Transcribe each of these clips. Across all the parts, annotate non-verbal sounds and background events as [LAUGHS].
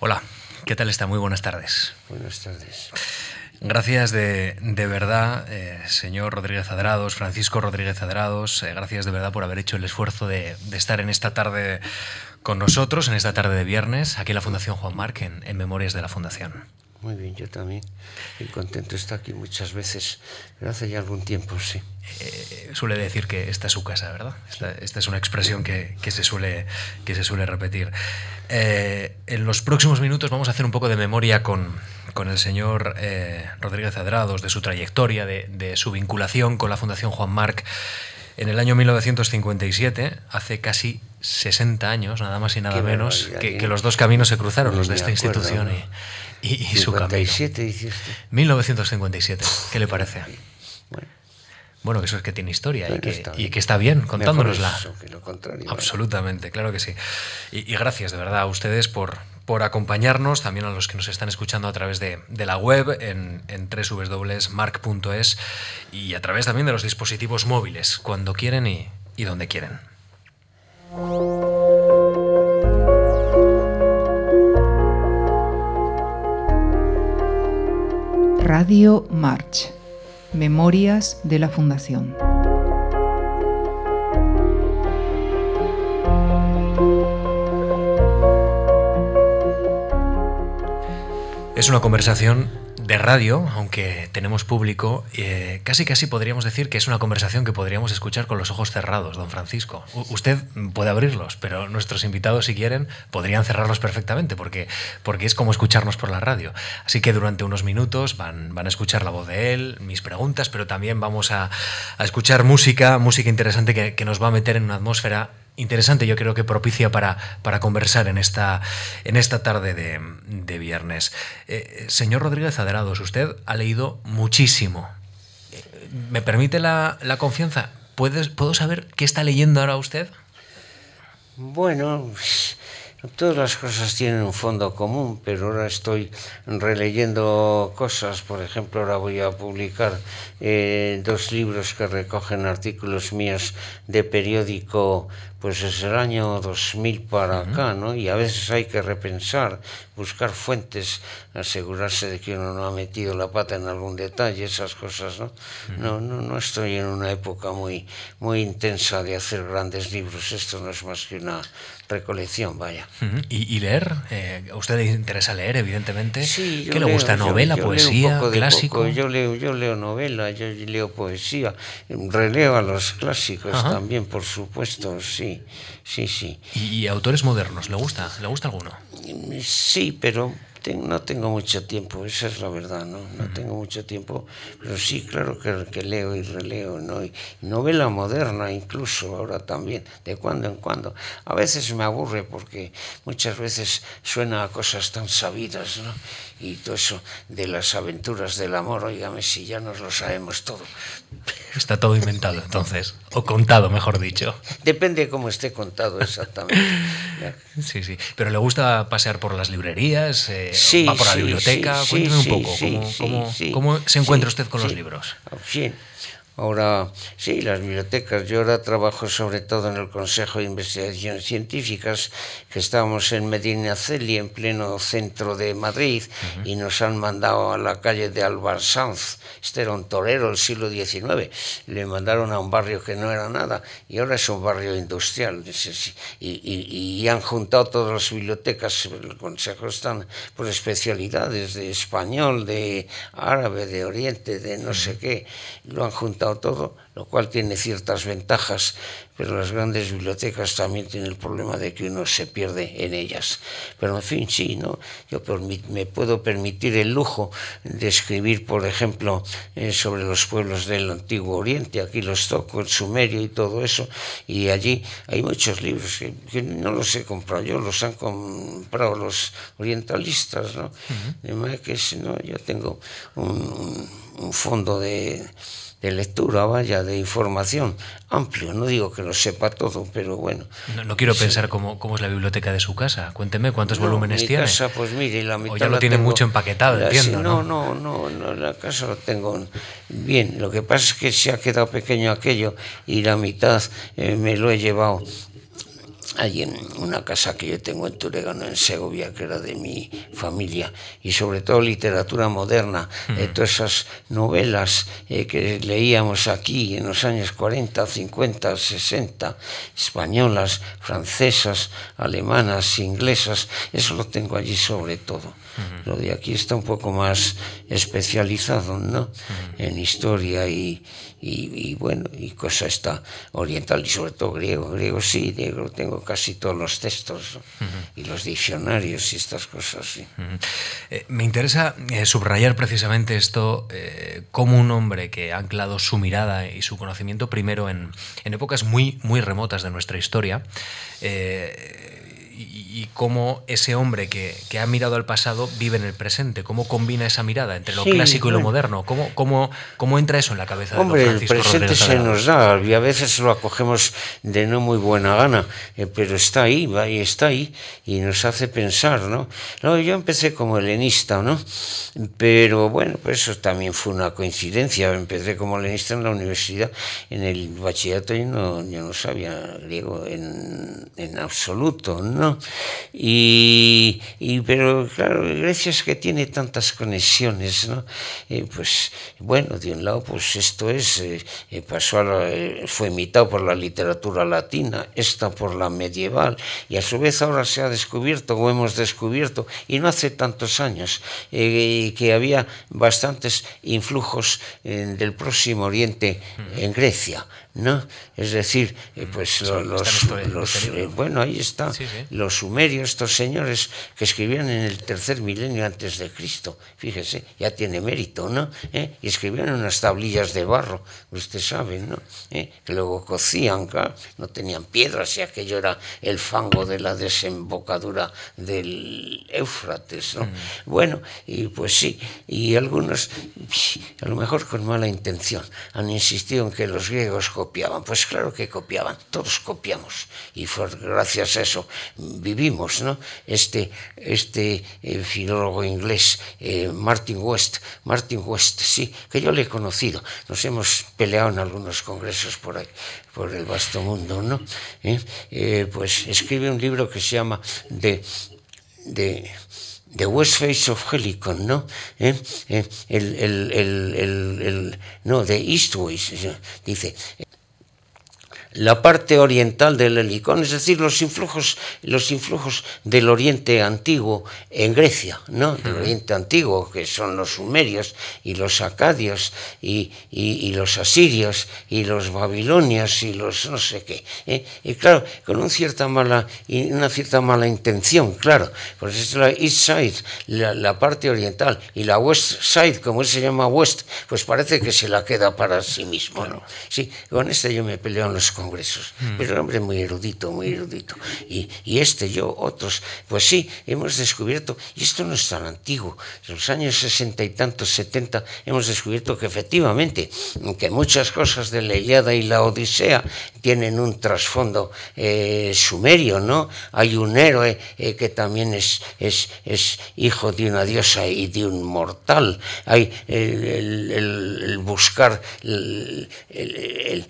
Hola, ¿qué tal está? Muy buenas tardes. Buenas tardes. Gracias de, de verdad, eh, señor Rodríguez Adrados, Francisco Rodríguez Adrados, eh, gracias de verdad por haber hecho el esfuerzo de, de, estar en esta tarde con nosotros, en esta tarde de viernes, aquí en la Fundación Juan Marc, en, en Memorias de la Fundación. Muy bien, yo también. Y contento estar aquí muchas veces, pero hace ya algún tiempo, sí. Eh, suele decir que esta es su casa, ¿verdad? Esta, esta es una expresión que, que, se suele, que se suele repetir. Eh, en los próximos minutos vamos a hacer un poco de memoria con, con el señor eh, Rodríguez Adrados, de su trayectoria, de, de, su vinculación con la Fundación Juan Marc. En el año 1957, hace casi 60 años, nada más y nada Qué menos, que, que, los dos caminos se cruzaron, los de esta acuerdo, institución y, y, y 57, su camino. dijiste. 1957, ¿qué le parece? Bueno. Bueno, eso es que tiene historia y, que, está y bien. que está bien contándonosla. Mejor eso que lo contrario. Absolutamente, claro que sí. Y, y, gracias de verdad a ustedes por, por acompañarnos, también a los que nos están escuchando a través de, de la web en, en www.mark.es y a través también de los dispositivos móviles, cuando quieren y, y donde quieren. Radio March. Memorias de la Fundación. Es una conversación de radio, aunque tenemos público, eh, casi casi podríamos decir que es una conversación que podríamos escuchar con los ojos cerrados, don Francisco. Usted puede abrirlos, pero nuestros invitados, si quieren, podrían cerrarlos perfectamente, porque, porque es como escucharnos por la radio. Así que durante unos minutos van, van a escuchar la voz de él, mis preguntas, pero también vamos a, a escuchar música, música interesante que, que nos va a meter en una atmósfera interesante, yo creo que propicia para, para conversar en esta, en esta tarde de, de viernes. Eh, señor Rodríguez Aderados, usted ha leído muchísimo. Eh, ¿Me permite la, la confianza? ¿Puedes, ¿Puedo saber qué está leyendo ahora usted? Bueno, todas las cosas tienen un fondo común, pero ahora estoy releyendo cosas. Por ejemplo, ahora voy a publicar eh, dos libros que recogen artículos míos de periódico pues es el año 2000 para uh -huh. acá, ¿no? Y a veces hay que repensar, buscar fuentes, asegurarse de que uno no ha metido la pata en algún detalle, esas cosas, ¿no? Uh -huh. No, no, no estoy en una época muy, muy intensa de hacer grandes libros, esto no es más que una recolección, vaya. Uh -huh. ¿Y, ¿Y, leer? Eh, ¿A usted le interesa leer, evidentemente? Sí, ¿Qué le gusta? ¿Novela, yo, yo poesía, leo clásico? Poco. Yo, leo, yo leo novela, yo leo poesía, releo a los clásicos también, por supuesto, sí sí, sí. ¿Y, autores modernos? ¿Le gusta? ¿Le gusta alguno? Sí, pero no tengo mucho tiempo, esa es la verdad, ¿no? No uh -huh. tengo mucho tiempo, pero sí, claro que, que, leo y releo, ¿no? Y novela moderna incluso ahora también, de cuando en cuando. A veces me aburre porque muchas veces suena a cosas tan sabidas, ¿no? Y todo eso de las aventuras del amor, oígame, si ya nos lo sabemos todo. Está todo inventado entonces, o contado, mejor dicho. Depende de cómo esté contado exactamente. [LAUGHS] sí, sí. Pero le gusta pasear por las librerías, eh, sí, va por la sí, biblioteca. Sí, Cuénteme un poco, ¿cómo, cómo, cómo se encuentra usted con los libros? Sí. Ahora, sí, las bibliotecas. Yo ahora trabajo sobre todo en el Consejo de Investigaciones Científicas, que estábamos en Medinaceli, en pleno centro de Madrid, uh -huh. y nos han mandado a la calle de Albarsanz. Este era un torero del siglo XIX. Le mandaron a un barrio que no era nada, y ahora es un barrio industrial. Y, y, y han juntado todas las bibliotecas. El Consejo están por especialidades de español, de árabe, de oriente, de no sé qué. Lo han juntado todo, lo cual tiene ciertas ventajas, pero las grandes bibliotecas también tienen el problema de que uno se pierde en ellas. Pero en fin, sí, ¿no? Yo me puedo permitir el lujo de escribir, por ejemplo, eh, sobre los pueblos del Antiguo Oriente, aquí los toco, el Sumerio y todo eso, y allí hay muchos libros que, que no los he comprado yo, los han comprado los orientalistas, ¿no? Uh -huh. De manera que ¿no? yo tengo un, un fondo de de lectura, vaya, de información amplio. No digo que lo sepa todo, pero bueno. No, no quiero sí. pensar cómo, cómo, es la biblioteca de su casa. Cuénteme cuántos no, volúmenes mi tiene. casa, pues mire, la mitad o ya lo tiene tengo, mucho empaquetado, la, entiendo. Sí, no, no, no, no, la casa lo tengo bien. Lo que pasa es que se ha quedado pequeño aquello y la mitad eh, me lo he llevado hay en una casa que yo tengo en Turegano, en Segovia, que era de mi familia, y sobre todo literatura moderna, eh, todas esas novelas eh, que leíamos aquí en los años 40, 50, 60, españolas, francesas, alemanas, inglesas, eso lo tengo allí sobre todo. Lo de aquí está un poco más especializado, ¿no? En historia y, y, bueno, y cosa está oriental y sobre todo griego. Griego sí, griego tengo casi todos los textos y los diccionarios y estas cosas. Sí. Eh, me interesa eh, subrayar precisamente esto, eh, como un hombre que ha anclado su mirada y su conocimiento primero en, en épocas muy, muy remotas de nuestra historia y, cómo ese hombre que, que, ha mirado al pasado vive en el presente, cómo combina esa mirada entre lo clásico y lo moderno, ¿Cómo, cómo, cómo entra eso en la cabeza hombre, de Hombre, el presente se nos da y a veces lo acogemos de no muy buena gana, eh, pero está ahí, va y está ahí y nos hace pensar, ¿no? no yo empecé como helenista, ¿no? Pero bueno, pues eso también fue una coincidencia, empecé como helenista en la universidad, en el bachillerato yo no, yo no sabía griego en, en absoluto, ¿no? Y, pero claro, Grecia es que tiene tantas conexiones, ¿no? Eh, pues bueno, de un lado, pues esto es, eh, eh, pasó fue imitado por la literatura latina, esta por la medieval, y a su vez ahora se ha descubierto, o hemos descubierto, y no hace tantos años, que había bastantes influjos del próximo Oriente en Grecia. ¿No? Es decir, eh, mm, pues los, los, eh, bueno, ahí está, los sumerios, estos señores que escribían en el tercer milenio antes de Cristo, fíjese, ya tiene mérito, ¿no? ¿Eh? Y escribían unas tablillas de barro, usted sabe, ¿no? Que luego cocían, no tenían piedras y aquello era el fango de la desembocadura del Éufrates, ¿no? Mm. Bueno, y pues sí, y algunos, a lo mejor con mala intención, han insistido en que los griegos copiaban? Pues claro que copiaban, todos copiamos y fue gracias a eso vivimos, ¿no? Este, este eh, filólogo inglés, eh, Martin West, Martin West, sí, que yo le he conocido, nos hemos peleado en algunos congresos por por el vasto mundo, ¿no? ¿Eh? pues escribe un libro que se llama de, de The West Face of Helicon, ¿no? El, el, el, no, de Eastways, dice, la parte oriental del Helicón, es decir, los influjos, los influjos del Oriente Antiguo en Grecia, ¿no? Del Oriente Antiguo, que son los sumerios y los acadios y, y, los asirios y los babilonios y los no sé qué. ¿eh? Y claro, con una cierta mala, una cierta mala intención, claro, pues es la East Side, la, parte oriental, y la West Side, como se llama West, pues parece que se la queda para sí mismo, ¿no? Sí, con este yo me peleo en los congresos, mm. pero un hombre muy erudito, muy erudito. Y, y, este, yo, otros, pues sí, hemos descubierto, y esto no es tan antiguo, en los años sesenta y tantos, setenta, hemos descubierto que efectivamente, que muchas cosas de la Iliada y la Odisea tienen un trasfondo eh, sumerio, ¿no? Hay un héroe eh, que también es, es, es, hijo de una diosa y de un mortal. Hay el, el, el buscar el,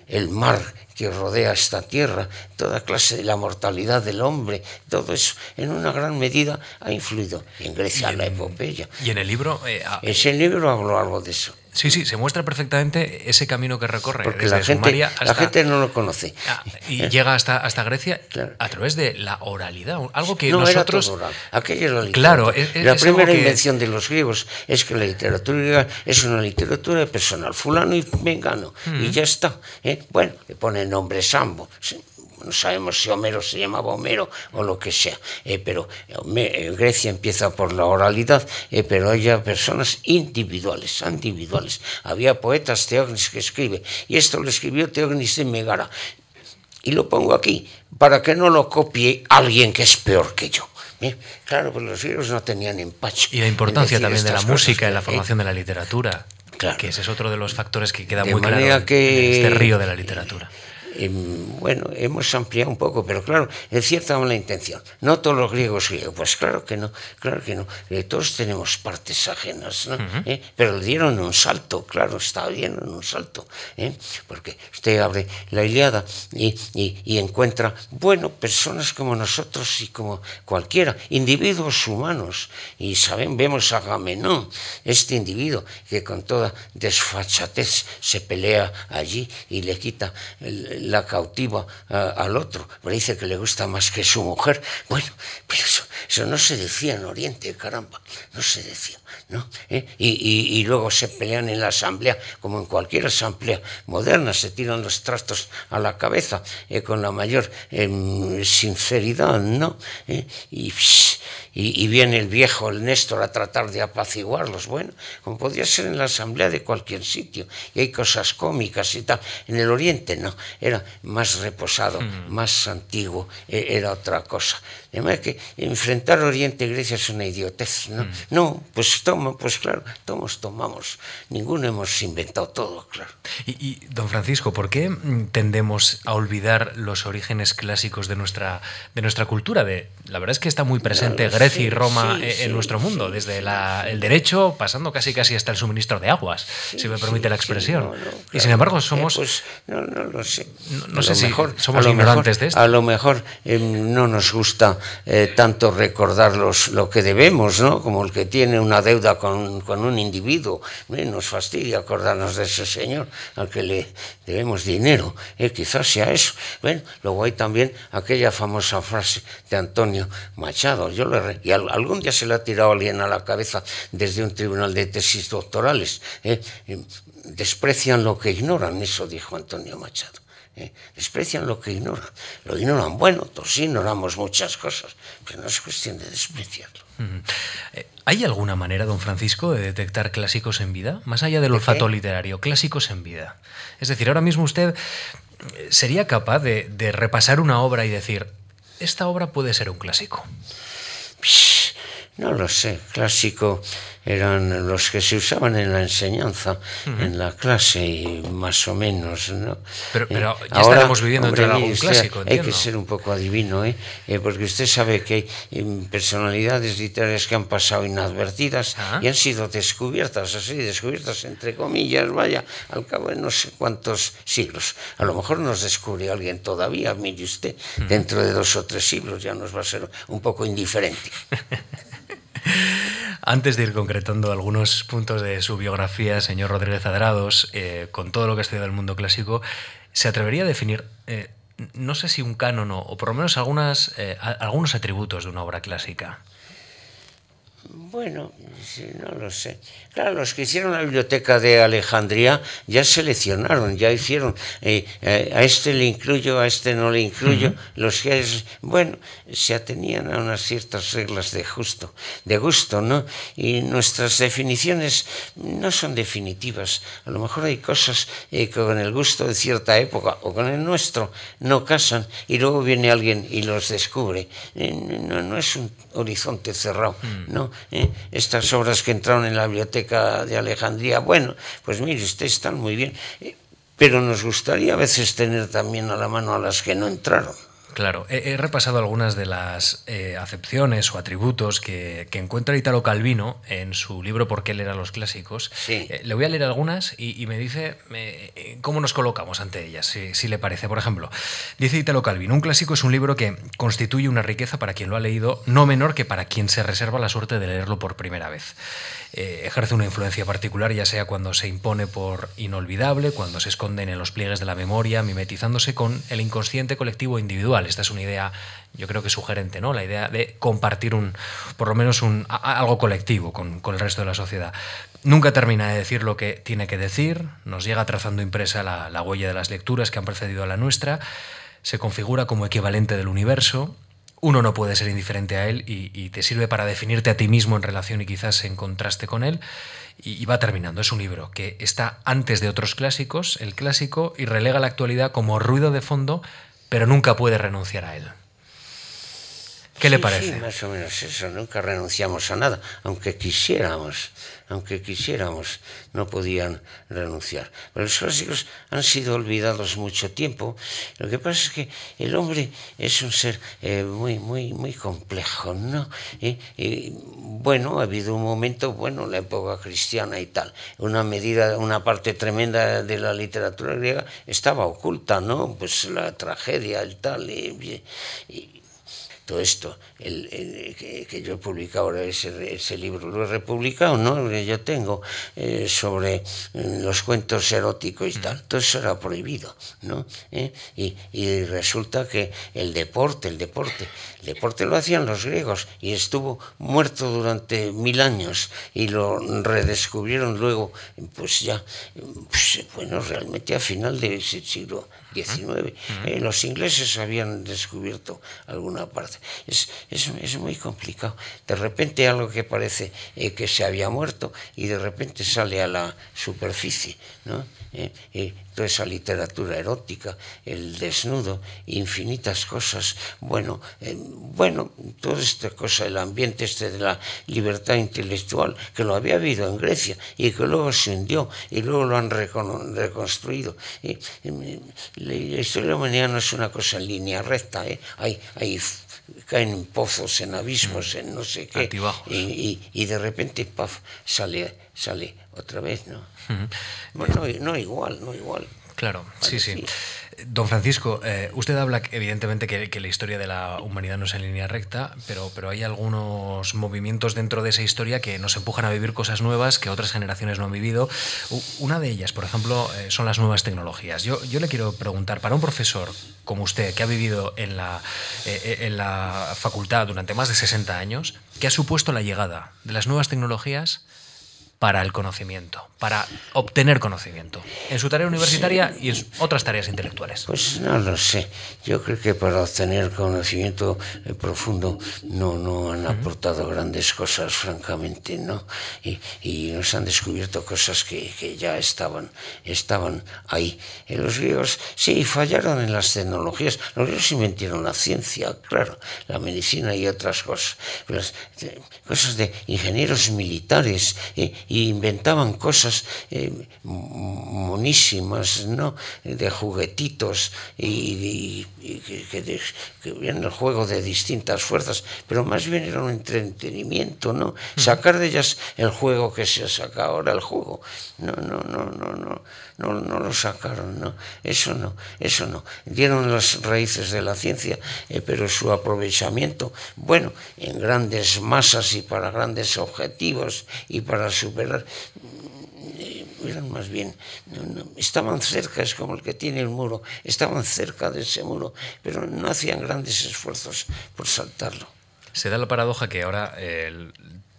el mar que rodea esta tierra, toda clase de la mortalidad del hombre, todo eso en una gran medida ha influido en Grecia en, la epopeya. Y en el libro... Eh, Ese libro hablo algo de eso. Sí, sí, se muestra perfectamente ese camino que recorre. Porque la gente, hasta, la gente no lo conoce. Ah, y ¿Eh? llega hasta, hasta Grecia a través de la oralidad, algo que no, nosotros... Era oral. Aquello la Claro, la primera invención de los griegos es que la literatura griega es una literatura personal, fulano y vengano, y ya está. ¿eh? Bueno, le pone el nombre Sambo no sabemos si Homero se llamaba Homero o lo que sea, eh, pero eh, Grecia empieza por la oralidad, eh, pero hay personas individuales, individuales. Había poetas, Teognis que escribe, y esto lo escribió Teognis de Megara. Y lo pongo aquí, para que no lo copie alguien que es peor que yo. Claro, pues los griegos no tenían empacho. Y la importancia también de la música y la formación de la literatura. Claro. Que ese es otro de los factores que queda muy claro que, en este río de la literatura bueno, hemos ampliado un poco, pero claro, en cierta mala intención. No todos los griegos griegos, pues claro que no, claro que no. Eh, todos tenemos partes ajenas, ¿no? ¿Eh? Pero dieron un salto, claro, está bien un salto, ¿eh? porque usted abre la Iliada y, y, encuentra, bueno, personas como nosotros y como cualquiera, individuos humanos, y saben, vemos a Agamenón, este individuo que con toda desfachatez se pelea allí y le quita la cautiva al otro, pero dice que le gusta más que su mujer. Bueno, pero eso, eso no se decía en Oriente, caramba, no se decía. ¿No? ¿Eh? Y, luego se pelean en la asamblea, como en cualquier asamblea moderna, se tiran los trastos a la cabeza eh, con la mayor em, sinceridad, ¿no? ¿Eh? Y, y, viene el viejo, el Néstor, a tratar de apaciguarlos. Bueno, como podría ser en la asamblea de cualquier sitio, y hay cosas cómicas y tal. En el Oriente no, era más reposado, mm. más antiguo, e, era otra cosa. Además que enfrentar Oriente y Grecia es una idiotez, ¿no? Mm. No, pues toma, pues claro, todos tomamos. Ninguno hemos inventado todo, claro. Y, don Francisco, ¿por qué tendemos a olvidar los orígenes clásicos de nuestra, de nuestra cultura? De, la verdad es que está muy presente Grecia y Roma en nuestro mundo, desde el derecho, pasando casi casi hasta el suministro de aguas, si me permite la expresión. Y sin embargo somos... Eh, pues no, no lo sé. No, sé si somos ignorantes de esto. A lo mejor em, no nos gusta eh, tanto recordar lo que debemos, ¿no? como el que tiene una deuda con, con un individuo. Eh, nos fastidia acordarnos de ese señor al que le debemos dinero. Eh, quizás sea eso. Bueno, luego hay también aquella famosa frase de Antonio Machado. Yo le, y algún día se le ha tirado alguien a la cabeza desde un tribunal de tesis doctorales. desprecian lo que ignoran, eso dijo Antonio Machado. ¿eh? desprecian lo que ignoran. Lo ignoran, bueno, todos ignoramos muchas cosas, pero no es cuestión de despreciarlo. Eh, ¿Hay alguna manera, don Francisco, de detectar clásicos en vida? Más allá del olfato literario, clásicos en vida. Es decir, ahora mismo usted eh, sería capaz de, de repasar una obra y decir, esta obra puede ser un clásico. No lo sé, clásico eran los que se usaban en la enseñanza, en la clase, y más o menos, ¿no? Pero, pero ya Ahora, estaremos viviendo entre algún clásico, Hay que ser un poco adivino, ¿eh? ¿eh? porque usted sabe que hay em, personalidades literarias que han pasado inadvertidas ah. y han sido descubiertas, así, descubiertas entre comillas, vaya, al cabo de no sé cuántos siglos. A lo mejor nos descubre alguien todavía, mire usted, dentro de dos o tres siglos ya nos va a ser un poco indiferente. [LAUGHS] Antes de ir concretando algunos puntos de su biografía, señor Rodríguez Adrados, eh, con todo lo que ha estudiado del mundo clásico, ¿se atrevería a definir, eh, no sé si un canon o, por lo menos algunas, eh, algunos atributos de una obra clásica? Bueno, no lo sé. Claro, los que hicieron la biblioteca de Alejandría ya seleccionaron, ya hicieron, eh, eh, a este le incluyo, a este no le incluyo. Los que, es, bueno, se atenían a unas ciertas reglas de justo, de gusto, ¿no? Y nuestras definiciones no son definitivas. A lo mejor hay cosas eh, que con el gusto de cierta época o con el nuestro no casan y luego viene alguien y los descubre. no, no es un horizonte cerrado, mm. ¿no? ¿Eh? estas obras que entraron en la biblioteca de Alejandría, bueno, pues mire, ustedes están muy bien, eh, pero nos gustaría a veces tener también a la mano a las que no entraron. Claro, he, repasado algunas de las eh, acepciones o atributos que, encuentra Italo Calvino en su libro ¿Por qué leer a los clásicos? Eh, le voy a leer algunas y, me dice eh, cómo nos colocamos ante ellas, si, si, le parece. Por ejemplo, dice Italo Calvino, un clásico es un libro que constituye una riqueza para quien lo ha leído, no menor que para quien se reserva la suerte de leerlo por primera vez. Eh, ejerce una influencia particular, ya sea cuando se impone por inolvidable, cuando se esconden en los pliegues de la memoria, mimetizándose con el inconsciente colectivo individual. Esta es una idea, yo creo que sugerente, ¿no? La idea de compartir un, por lo menos un, algo colectivo con, el resto de la sociedad. Nunca termina de decir lo que tiene que decir, nos llega trazando impresa la, la huella de las lecturas que han precedido a la nuestra, se configura como equivalente del universo, uno no puede ser indiferente a él y, te sirve para definirte a ti mismo en relación y quizás en contraste con él. Y, va terminando. Es un libro que está antes de otros clásicos, el clásico, y relega la actualidad como ruido de fondo, pero nunca puede renunciar a él. ¿Qué le parece? Sí, más o menos eso, nunca renunciamos a nada, aunque quisiéramos, aunque quisiéramos, no podían renunciar. Pero los clásicos han sido olvidados mucho tiempo. Lo que pasa es que el hombre es un ser eh, muy, muy, muy complejo, ¿no? Y, y, bueno, ha habido un momento, bueno, la época cristiana y tal, una medida, una parte tremenda de la literatura griega estaba oculta, ¿no? Pues la tragedia, el tal, y, y todo esto, el, el, que, que, yo he publicado ahora, ese, ese, libro lo he republicado, ¿no? yo tengo eh, sobre eh, los cuentos eróticos y tal, todo eso era prohibido, ¿no? ¿Eh? Y, y, resulta que el deporte, el deporte, el deporte lo hacían los griegos y estuvo muerto durante mil años y lo redescubrieron luego, pues ya, pues, bueno, realmente a final del siglo XIX. Eh, los ingleses habían descubierto alguna parte. Es, es, es, muy complicado. De repente algo que parece eh, que se había muerto y de repente sale a la superficie. ¿No? Eh, eh, toda esa literatura erótica, el desnudo, infinitas cosas. Bueno, eh, bueno, toda esta cosa, el ambiente este de la libertad intelectual, que lo había habido en Grecia y que luego se hundió y luego lo han recon reconstruido. Y, la historia humanidad no es una cosa en línea recta, hay, hay caen en pozos, en abismos, en no sé qué, y, y, y, de repente, paf, sale, sale otra vez, ¿no? Bueno, no, igual, no igual. Claro, sí, sí. Don Francisco, eh, usted habla evidentemente que, que, la historia de la humanidad no es en línea recta, pero, pero hay algunos movimientos dentro de esa historia que nos empujan a vivir cosas nuevas que otras generaciones no han vivido. Una de ellas, por ejemplo, eh, son las nuevas tecnologías. Yo, yo, le quiero preguntar, para un profesor como usted, que ha vivido en la, eh, en la facultad durante más de 60 años, ¿qué ha supuesto la llegada de las nuevas tecnologías? Para el conocimiento, para obtener conocimiento, en su tarea universitaria y en otras tareas intelectuales? Pues no lo sé. Yo creo que para obtener conocimiento eh, profundo no, no han aportado uh -huh. grandes cosas, francamente, ¿no? Y, y nos han descubierto cosas que, que, ya estaban, estaban ahí. Y los griegos sí fallaron en las tecnologías. Los griegos inventaron la ciencia, claro, la medicina y otras cosas. Las, eh, cosas de ingenieros militares. Eh, y inventaban cosas eh, monísimas, ¿no? De juguetitos y, y, y que, que, de, que el juego de distintas fuerzas, pero más bien era un entretenimiento, ¿no? Sacar de ellas el juego que se saca ahora, el juego. No, no, no, no, no, no, no lo sacaron, ¿no? Eso no, eso no. Dieron las raíces de la ciencia, eh, pero su aprovechamiento, bueno, en grandes masas y para grandes objetivos y para superar eran más bien, estaban cerca, es como el que tiene el muro, estaban cerca de ese muro, pero no hacían grandes esfuerzos por saltarlo. Se da la paradoja que ahora eh,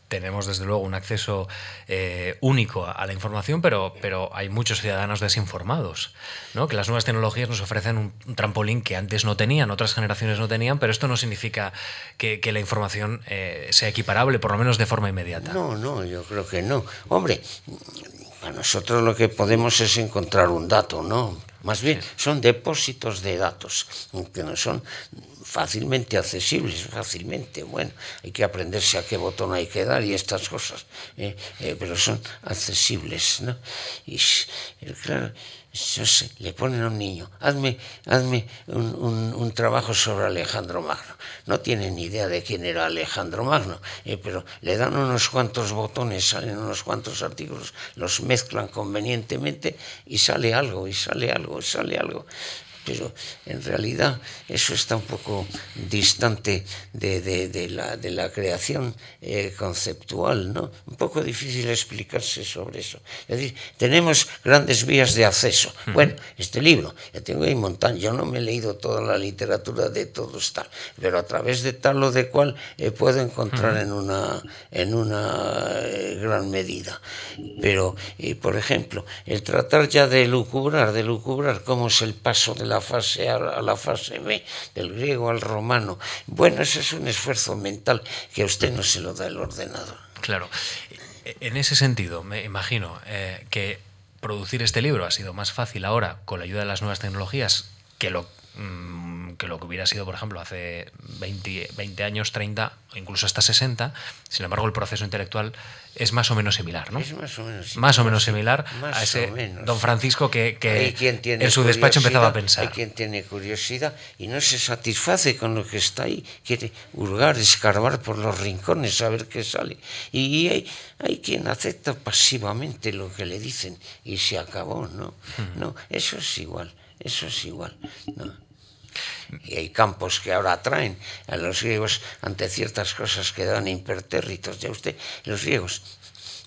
tenemos desde luego un acceso eh, único a, a, la información, pero, pero hay muchos ciudadanos desinformados, ¿no? que las nuevas tecnologías nos ofrecen un, un, trampolín que antes no tenían, otras generaciones no tenían, pero esto no significa que, que la información eh, sea equiparable, por lo menos de forma inmediata. No, no, yo creo que no. Hombre, a nosotros lo que podemos es encontrar un dato, ¿no? Más bien, son depósitos de datos, que no son fácilmente accesibles, fácilmente. Bueno, hay que aprenderse a qué botón hay que dar y estas cosas, eh, eh, pero son accesibles, ¿no? Y claro, yo sé, le ponen a un niño, hazme, hazme un, un, un, trabajo sobre Alejandro Magno. No tiene ni idea de quién era Alejandro Magno, eh, pero le dan unos cuantos botones, salen unos cuantos artículos, los mezclan convenientemente y sale algo, y sale algo, y sale algo pero en realidad eso está un poco distante de, de, de, la, de la, creación eh, conceptual, ¿no? Un poco difícil explicarse sobre eso. Es decir, tenemos grandes vías de acceso. Bueno, este libro, ya tengo ahí montón, yo no me he leído toda la literatura de todos tal, pero a través de tal o de cual eh, puedo encontrar en una, en una eh, gran medida. Pero, por ejemplo, el tratar ya de lucubrar, de lucubrar cómo es el paso de la fase A a la fase B, del griego al romano. Bueno, eso es un esfuerzo mental que a usted no se lo da el ordenador. Claro. En ese sentido, me imagino eh, que producir este libro ha sido más fácil ahora con la ayuda de las nuevas tecnologías que lo mmm, que lo que hubiera sido, por ejemplo, hace 20, 20 años, 30, o incluso hasta 60. Sin embargo, el proceso intelectual es más o menos similar, ¿no? Es más o menos similar. Más o menos similar Más a ese menos. don Francisco que, que en su despacho empezaba a pensar. Hay quien tiene curiosidad y no se satisface con lo que está ahí, quiere hurgar, escarbar por los rincones a ver qué sale. Y hay, hay quien acepta pasivamente lo que le dicen y se acabó, ¿no? No, eso es igual, eso es igual. ¿no? Y hay campos que ahora atraen a los griegos ante ciertas cosas que dan impertérritos. Ya usted, los griegos,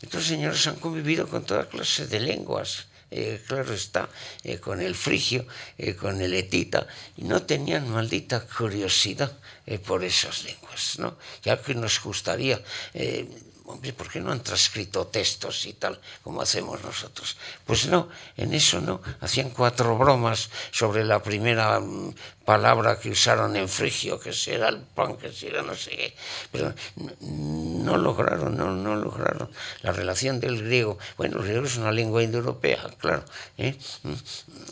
estos señores han convivido con toda clase de lenguas. eh, claro está, eh, con el frigio, eh, con el etita, y no tenían maldita curiosidad eh, por esas lenguas, ¿no? Ya que nos gustaría, ¿por qué no han transcrito textos y tal, como hacemos nosotros? Pues no, en eso no, hacían cuatro bromas sobre la primera mm, palabra que usaron en frigio, que si era el pan, que si era no sé qué, pero no, lograron, no, no lograron la relación del griego. Bueno, el griego es una lengua indoeuropea, claro, ¿eh?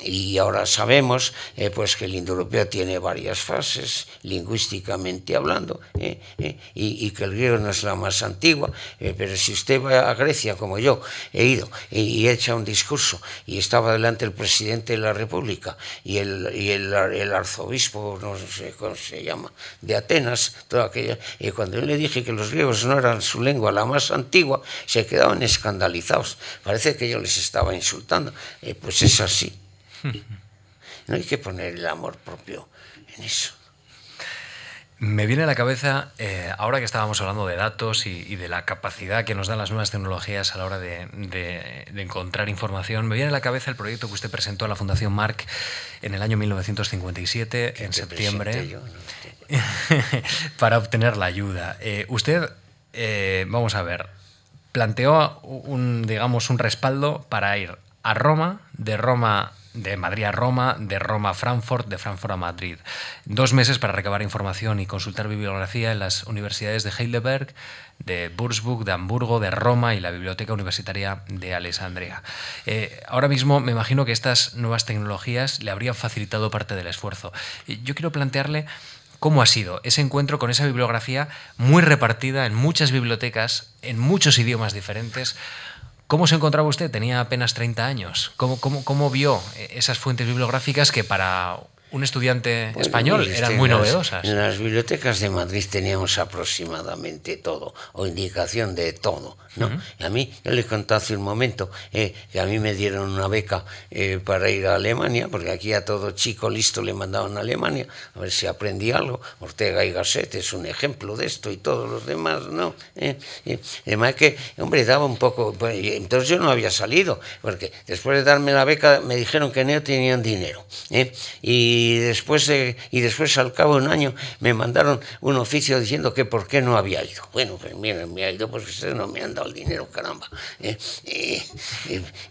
y ahora sabemos eh, pues que el indoeuropeo tiene varias fases, lingüísticamente hablando, ¿eh? ¿eh? Y que el griego no es la más antigua, eh, pero si usted va a Grecia, como yo he ido, y, y echa un discurso, y estaba delante el presidente de la República y el, y el, el arzobispo, no sé cómo se llama, de Atenas, toda aquella, y cuando yo le dije que los griegos no eran su lengua la más antigua, se quedaban escandalizados. Parece que yo les estaba insultando. Eh, pues es así. [LAUGHS] No hay que poner el amor propio en eso. Me viene a la cabeza, eh, ahora que estábamos hablando de datos y, y, de la capacidad que nos dan las nuevas tecnologías a la hora de, de, de, encontrar información, me viene a la cabeza el proyecto que usted presentó a la Fundación Marc en el año 1957, en septiembre, yo, no? [LAUGHS] para obtener la ayuda. Eh, usted, eh, vamos a ver, planteó un, digamos, un respaldo para ir a Roma, de Roma de Madrid a Roma, de Roma a Frankfurt, de Frankfurt a Madrid. Dos meses para recabar información y consultar bibliografía en las universidades de Heidelberg, de Würzburg, de Hamburgo, de Roma y la Biblioteca Universitaria de Alessandria. Eh, ahora mismo me imagino que estas nuevas tecnologías le habrían facilitado parte del esfuerzo. Yo quiero plantearle cómo ha sido ese encuentro con esa bibliografía muy repartida en muchas bibliotecas, en muchos idiomas diferentes. ¿Cómo se encontraba usted? Tenía apenas 30 años. ¿Cómo, cómo, cómo vio esas fuentes bibliográficas que para un estudiante español eran muy novedosas? En las bibliotecas de Madrid teníamos aproximadamente todo, o indicación de todo. ¿no? Uh -huh. Y a mí, yo le conté hace un momento eh, que a mí me dieron una beca eh, para ir a Alemania, porque aquí a todo chico listo le mandaban a Alemania, a ver si aprendí algo. Ortega y Gasset es un ejemplo de esto y todos los demás, ¿no? Eh, además que, hombre, daba un poco... Pues, entonces yo no había salido, porque después de darme la beca me dijeron que no tenían dinero. ¿eh? Y después, de, y después al cabo de un año me mandaron un oficio diciendo que por qué no había ido. Bueno, pues miren, me ha ido porque ustedes no me han dado el dinero, caramba. ¿eh?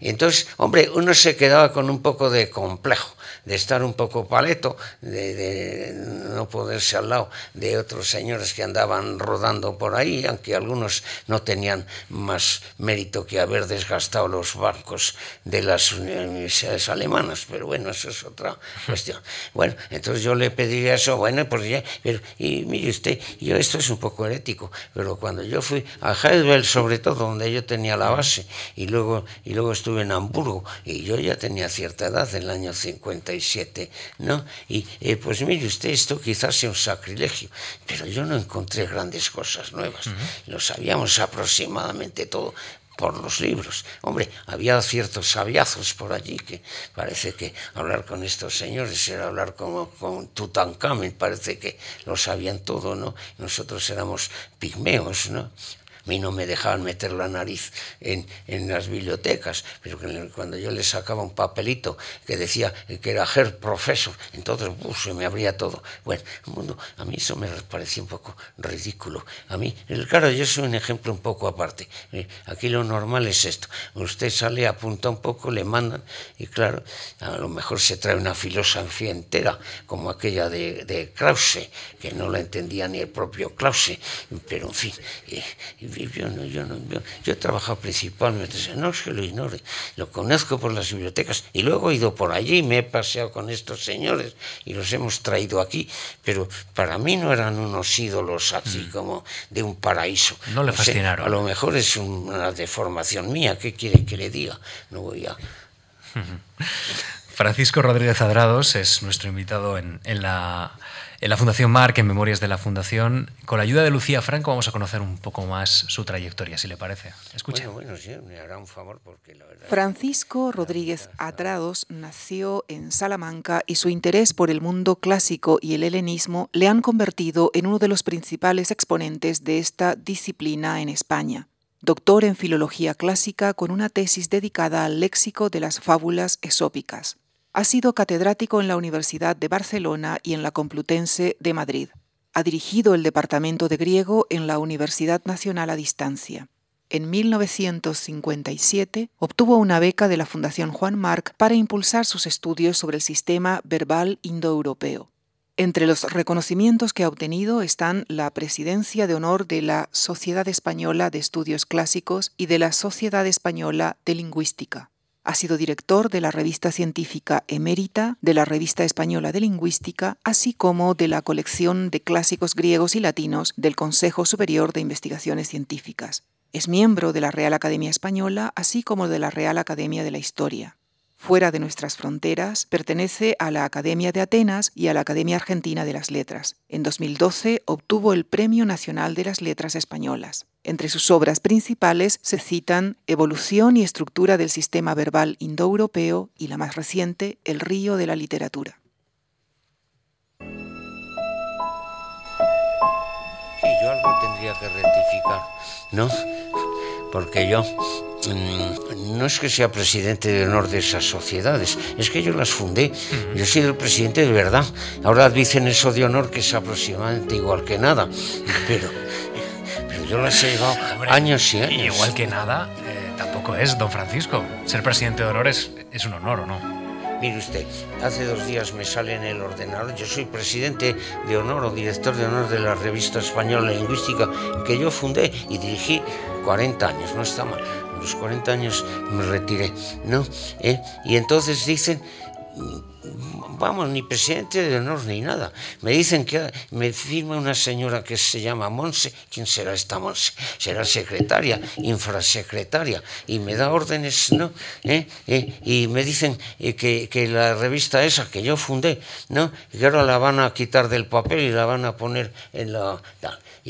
Entonces, hombre, uno se quedaba con un poco de complejo, de estar un poco paleto, de, de no poderse al lado de otros señores que andaban rodando por ahí, aunque algunos no tenían más mérito que haber desgastado los bancos de las universidades alemanas, pero bueno, eso es otra cuestión. Bueno, entonces yo le pediría eso, bueno, pues ya, pero, y mire usted, yo esto es un poco herético, pero cuando yo fui a Heidelberg, sobre todo, donde yo tenía la base, y luego, y luego estuve en Hamburgo, y yo ya tenía cierta edad, en el año 57, ¿no? Y eh, pues mire usted, esto quizás sea un sacrilegio, pero yo no encontré grandes cosas nuevas, uh -huh. lo sabíamos aproximadamente todo, por los libros. Hombre, había ciertos sabiazos por allí que parece que hablar con estos señores era hablar como con Tutankamen, parece que lo sabían todo, ¿no? Nosotros éramos pigmeos, ¿no? A mí no me dejaban meter la nariz en, en las bibliotecas, pero cuando yo les sacaba un papelito que decía que era Herr Professor, entonces uh, se me abría todo. Bueno, mundo, a mí eso me parecía un poco ridículo. A mí, claro, yo soy un ejemplo un poco aparte. Aquí lo normal es esto. Usted sale, apunta un poco, le mandan, y claro, a lo mejor se trae una filosofía entera, como aquella de, de Krause, que no la entendía ni el propio Krause, pero en fin. Yo, no, yo, no, yo, he trabajado principalmente, no es que lo ignore, lo conozco por las bibliotecas y luego he ido por allí, me he paseado con estos señores y los hemos traído aquí, pero para mí no eran unos ídolos así mm. como de un paraíso. No le fascinaron. a lo mejor es una deformación mía, ¿qué quiere que le diga? No voy a... [LAUGHS] Francisco Rodríguez Adrados es nuestro invitado en, la, Fundación Marc, en Memorias de la Fundación. Con la ayuda de Lucía Franco vamos a conocer un poco más su trayectoria, si le parece. Escucha. Bueno, sí, me hará un favor porque la verdad... Francisco Rodríguez Adrados nació en Salamanca y su interés por el mundo clásico y el helenismo le han convertido en uno de los principales exponentes de esta disciplina en España doctor en filología clásica con una tesis dedicada al léxico de las fábulas esópicas. Ha sido catedrático en la Universidad de Barcelona y en la Complutense de Madrid. Ha dirigido el Departamento de Griego en la Universidad Nacional a Distancia. En 1957 obtuvo una beca de la Fundación Juan Marc para impulsar sus estudios sobre el sistema verbal indoeuropeo. Entre los reconocimientos que ha obtenido están la presidencia de honor de la Sociedad Española de Estudios Clásicos y de la Sociedad Española de Lingüística. Ha sido director de la revista científica Emérita, de la Revista Española de Lingüística, así como de la colección de clásicos griegos y latinos del Consejo Superior de Investigaciones Científicas. Es miembro de la Real Academia Española, así como de la Real Academia de la Historia fuera de nuestras fronteras, pertenece a la Academia de Atenas y a la Academia Argentina de las Letras. En 2012 obtuvo el Premio Nacional de las Letras Españolas. Entre sus obras principales se citan Evolución y estructura del sistema verbal indoeuropeo y la más reciente, El río de la literatura. Sí, yo algo tendría que rectificar, ¿no? Porque yo Mm, no es que sea presidente de honor de esas sociedades, es que yo las fundé. Yo he sido el presidente de verdad. Ahora dicen eso de honor que es aproximadamente igual que nada, pero, pero yo las he llevado [LAUGHS] años y años. igual que nada, eh, tampoco es, don Francisco. Ser presidente de honor es, es un honor, ¿o no? Mire usted, hace dos días me sale en el ordenador, yo soy presidente de honor o director de honor de la revista española lingüística que yo fundé y dirigí 40 años, no está mal los 40 años me retiré, ¿no? ¿Eh? Y entonces dicen, vamos, ni presidente de honor ni nada. Me dicen que me firma una señora que se llama Monse. ¿Quién será esta Monse? Será secretaria, infrasecretaria. Y me da órdenes, ¿no? ¿Eh? ¿Eh? Y me dicen que, que, la revista esa que yo fundé, ¿no? Que ahora la van a quitar del papel y la van a poner en la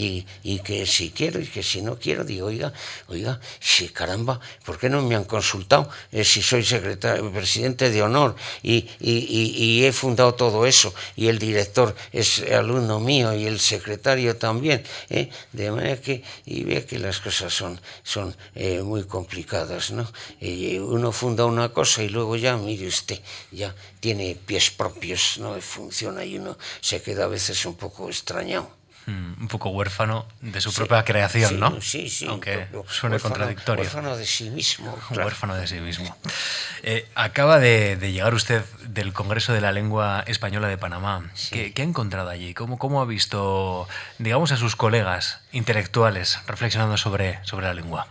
y, que si quiero y que si no quiero, digo, oiga, oiga, si caramba, ¿por qué no me han consultado eh, si soy secretario, presidente de honor y, y, he fundado todo eso y el director es alumno mío y el secretario también? ¿eh? De manera que, y vea que las cosas son, son eh, muy complicadas, ¿no? uno funda una cosa y luego ya, mire usted, ya tiene pies propios, no funciona y uno se queda a veces un poco extrañado. Mm, un poco huérfano de su propia creación, ¿no? Sí, sí. Aunque suene contradictorio. Huérfano de sí mismo. [LAUGHS] Huérfano de sí mismo. Eh, acaba de, llegar usted del Congreso de la Lengua Española de Panamá. ¿Qué, ha encontrado allí? ¿Cómo, ¿Cómo ha visto, digamos, a sus colegas intelectuales reflexionando sobre, sobre la lengua?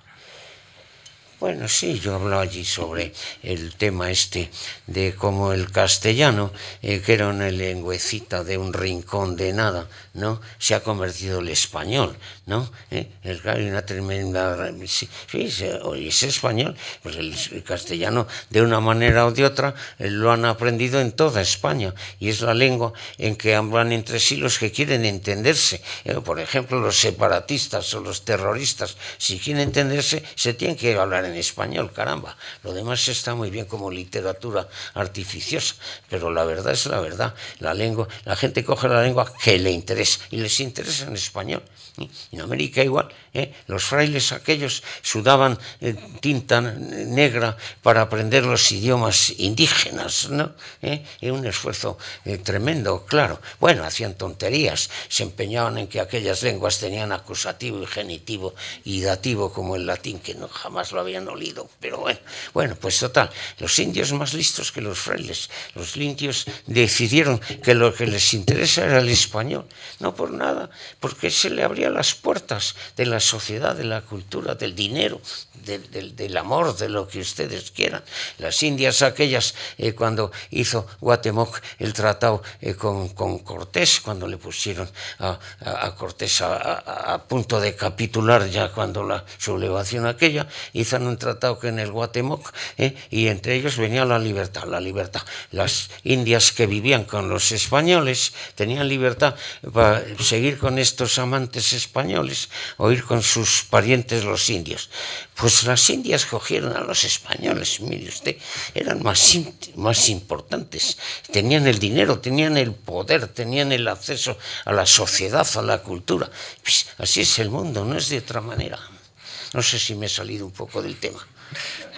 Bueno, sí, yo hablo allí sobre el tema este de cómo el castellano, eh, que era una lengüecita de un rincón de nada, ¿no? Se ha convertido el español, ¿no? ¿Eh? Hay una tremenda... Sí, es español, pues el, castellano de una manera o de otra eh, lo han aprendido en toda España y es la lengua en que hablan entre sí los que quieren entenderse. por ejemplo, los separatistas o los terroristas, si quieren entenderse, se tienen que hablar en español, caramba. Lo demás está muy bien como literatura artificiosa, pero la verdad es la verdad. La lengua, la gente coge la lengua que le interesa y les interesa en español. En América igual, ¿eh? los frailes aquellos sudaban eh, tinta negra para aprender los idiomas indígenas, ¿no? ¿Eh? un esfuerzo tremendo, claro. Bueno, hacían tonterías, se empeñaban en que aquellas lenguas tenían acusativo y genitivo y dativo como el latín, que no jamás lo habían olido, pero bueno, bueno, pues total, los indios más listos que los frailes, los indios decidieron que lo que les interesa era el español, no por nada, porque se le abría las puertas de la sociedad, de la cultura, del dinero, del amor, de lo que ustedes quieran. Las indias aquellas, eh, cuando hizo Guatemoc el tratado eh, con, con, Cortés, cuando le pusieron a, a, Cortés a, punto de capitular ya cuando la sublevación aquella, hizo un tratado que en el Guatemoc, eh, y entre ellos venía la libertad, la libertad. Las indias que vivían con los españoles tenían libertad para seguir con estos amantes españoles o ir con sus parientes los indios. Pues las indias cogieron a los españoles, mire usted, eran más, más importantes, tenían el dinero, tenían el poder, tenían el acceso a la sociedad, a la cultura. Pues así es el mundo, no es de otra manera. No sé si me he salido un poco del tema.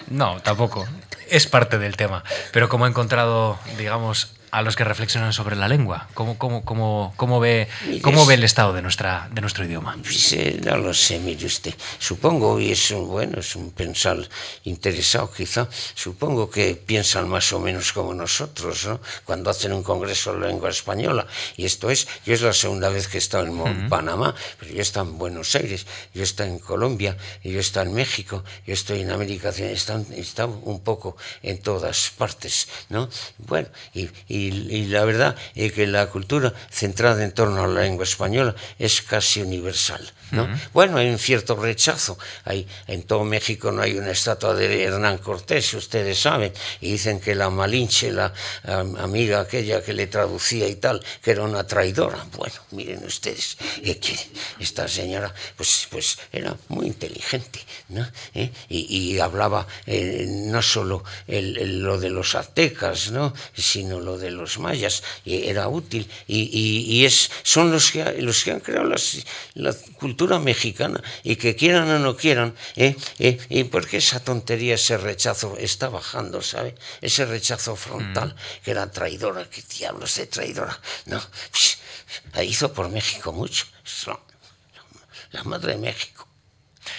No, tampoco. Es parte del tema. Pero como he encontrado, digamos, a los que reflexionan sobre la lengua? ¿Cómo, cómo, cómo, cómo ve, cómo ve el estado de, nuestra, de nuestro idioma? Pues, eh, no lo sé, mire usted. Supongo, y es un, bueno, es un pensar interesado quizá, supongo que piensan más o menos como nosotros, ¿no? Cuando hacen un congreso de lengua española. Y esto es, yo es la segunda vez que he estado en Panamá, pero yo he estado en Buenos Aires, yo he estado en Colombia, yo he estado en México, yo estoy en América, he estado, he estado un poco en todas partes, ¿no? Bueno, y y, la verdad es que la cultura centrada en torno a la lengua española es casi universal. ¿no? Bueno, hay un cierto rechazo. Hay, en todo México no hay una estatua de Hernán Cortés, ustedes saben, y dicen que la Malinche, la amiga aquella que le traducía y tal, que era una traidora. Bueno, miren ustedes, que esta señora pues, pues era muy inteligente ¿no? ¿Eh? Y, hablaba eh, no solo lo de los aztecas, ¿no? sino lo de los mayas, y era útil. Y, es, son los que, los que han creado la cultura mexicana y que quieran o no quieran, ¿eh? ¿Eh? y porque esa tontería, ese rechazo está bajando, ¿sabe? Ese rechazo frontal, mm. que era traidora, que diablos de traidora, ¿no? Pues, hizo por México mucho, la, madre de México.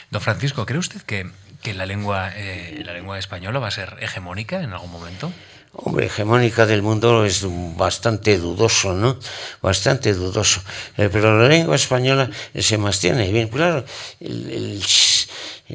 Don Francisco, ¿cree usted que, que la, lengua, eh, la lengua española va a ser hegemónica en algún momento? Hombre, hegemónica del mundo es bastante dudoso, ¿no? Bastante dudoso. Eh, pero la lengua española se mantiene bien. Claro, el el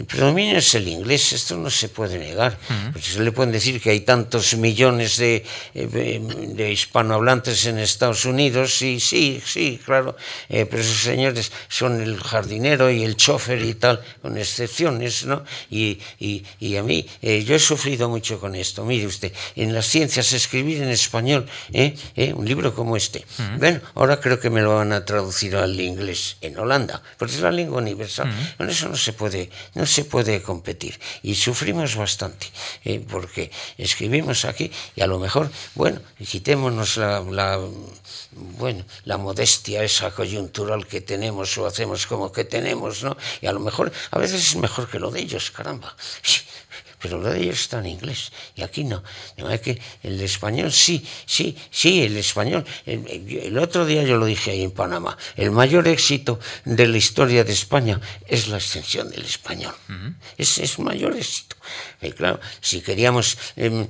predominio es el inglés, esto no se puede negar. se le pueden decir que hay tantos millones de, eh, de hispanohablantes en Estados Unidos, y sí, sí, claro, eh, pero esos señores son el jardinero y el chofer y tal, con excepciones, ¿no? Y, y, a mí, eh, yo he sufrido mucho con esto. Mire usted, en las ciencias escribir en español, un libro como este. Bueno, ahora creo que me lo van a traducir al inglés en Holanda, porque es la lengua universal. Con eso no se puede no se puede competir. Y sufrimos bastante, eh, porque escribimos aquí y a lo mejor, bueno, quitémonos la, la, bueno, la modestia esa coyuntural que tenemos o hacemos como que tenemos, ¿no? Y a lo mejor, a veces es mejor que lo de ellos, caramba pero lo de ellos está en inglés y aquí no. De que el español sí, sí, sí, el español. El, otro día yo lo dije ahí en Panamá, el mayor éxito de la historia de España es la extensión del español. es, es mayor éxito. Y claro, si queríamos em,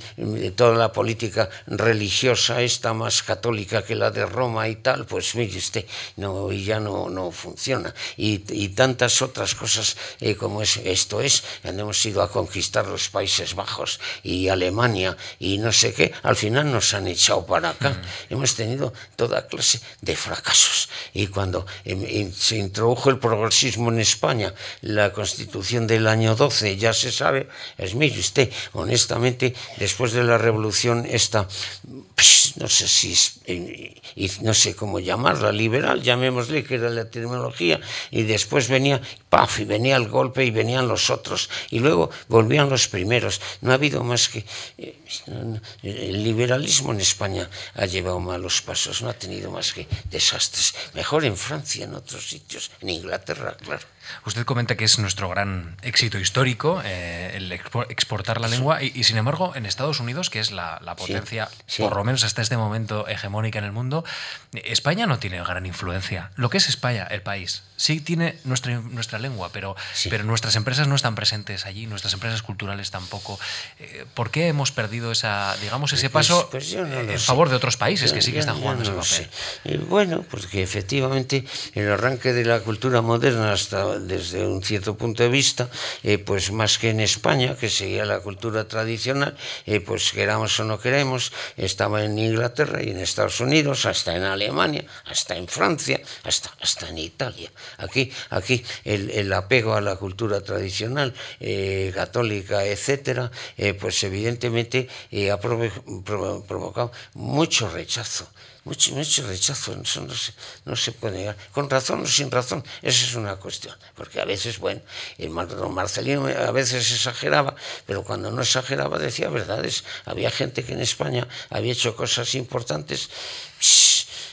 toda la política religiosa esta más católica que la de Roma y tal, pues mire usted, no, ya no, no funciona. Y, y tantas otras cosas eh, como es, esto es, hemos ido a conquistar los Países Bajos y Alemania y no sé qué, al final nos han echado para acá. Hemos tenido toda clase de fracasos. Y cuando em, se introdujo el progresismo en España, la constitución del año 12, ya se sabe, es mire usted, honestamente, después de la revolución esta, no sé si no sé cómo llamarla, liberal, llamémosle que era la terminología, y después venía, paf, y venía el golpe y venían los otros, y luego volvían los primeros. No ha habido más que... Eh, el liberalismo en España ha llevado malos pasos, no ha tenido más que desastres. Mejor en Francia, en otros sitios, en Inglaterra, claro. Usted comenta que es nuestro gran éxito histórico eh, el exportar la lengua y, sin embargo en Estados Unidos, que es la, potencia, por lo menos hasta este momento, hegemónica en el mundo, España no tiene gran influencia. Lo que es España, el país, sí tiene nuestra, nuestra lengua, pero, pero nuestras empresas no están presentes allí, nuestras empresas culturales tampoco. Eh, ¿Por qué hemos perdido esa, digamos, ese pues, paso pues en favor de otros países que sí que están jugando ese papel? Eh, bueno, porque efectivamente el arranque de la cultura moderna hasta desde un cierto punto de vista, eh, pues más que en España, que seguía la cultura tradicional, pues queramos o no queremos, estaba en Inglaterra y en Estados Unidos, hasta en Alemania, hasta en Francia, hasta, hasta en Italia. Aquí, aquí el, apego a la cultura tradicional, eh, católica, etcétera, eh, pues evidentemente eh, ha provocado mucho rechazo mucho, mucho rechazo, eso no se, no se puede negar, con razón o sin razón, esa es una cuestión, porque a veces, bueno, el Marcelino a veces exageraba, pero cuando no exageraba decía verdades, había gente que en España había hecho cosas importantes,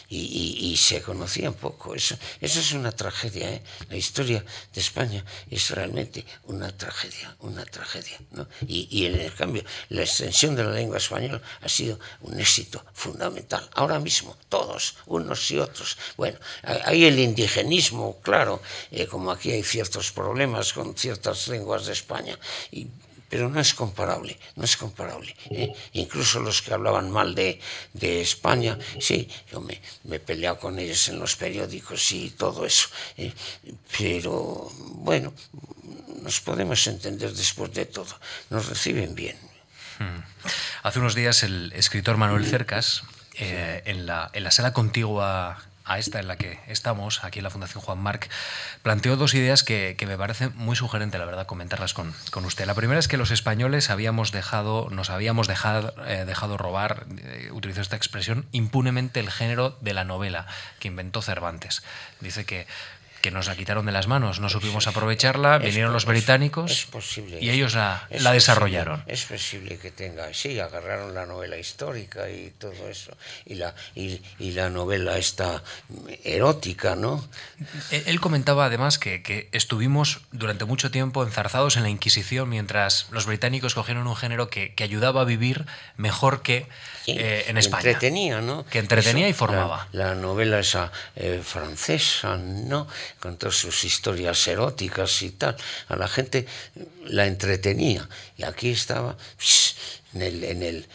y, se conocía un poco. Eso, eso es una tragedia. ¿eh? La historia de España es realmente una tragedia, una tragedia. Y, y, en el cambio, la extensión de la lengua española ha sido un éxito fundamental. Ahora mismo, todos, unos y otros. Bueno, hay el indigenismo, claro, eh, como aquí hay ciertos problemas con ciertas lenguas de España. Y pero no es comparable, no es comparable. ¿eh? Incluso los que hablaban mal de, de España, sí, yo me, me, he peleado con ellos en los periódicos y todo eso, ¿eh? pero bueno, nos podemos entender después de todo, nos reciben bien. Hmm. Hace unos días el escritor Manuel Cercas, eh, en, la, en la sala contigua a esta en la que estamos, aquí en la Fundación Juan Marc, planteó dos ideas que, me parecen muy sugerentes, la verdad, comentarlas con, usted. La primera es que los españoles habíamos dejado, nos habíamos dejado, eh, dejado robar, eh, esta expresión, impunemente el género de la novela que inventó Cervantes. Dice que que nos la quitaron de las manos, no supimos aprovecharla, vinieron los británicos y ellos la, la desarrollaron. es posible que tenga, sí, agarraron la novela histórica y todo eso, y la, y, la novela esta erótica, ¿no? Él comentaba además que, que, estuvimos durante mucho tiempo enzarzados en la Inquisición mientras los británicos cogieron un género que, que ayudaba a vivir mejor que eh, en España. Entretenía, ¿no? Que entretenía y formaba. La, novela esa eh, francesa, ¿no? con todas sus historias eróticas y tal, a la gente la entretenía. Y aquí estaba en el, en el,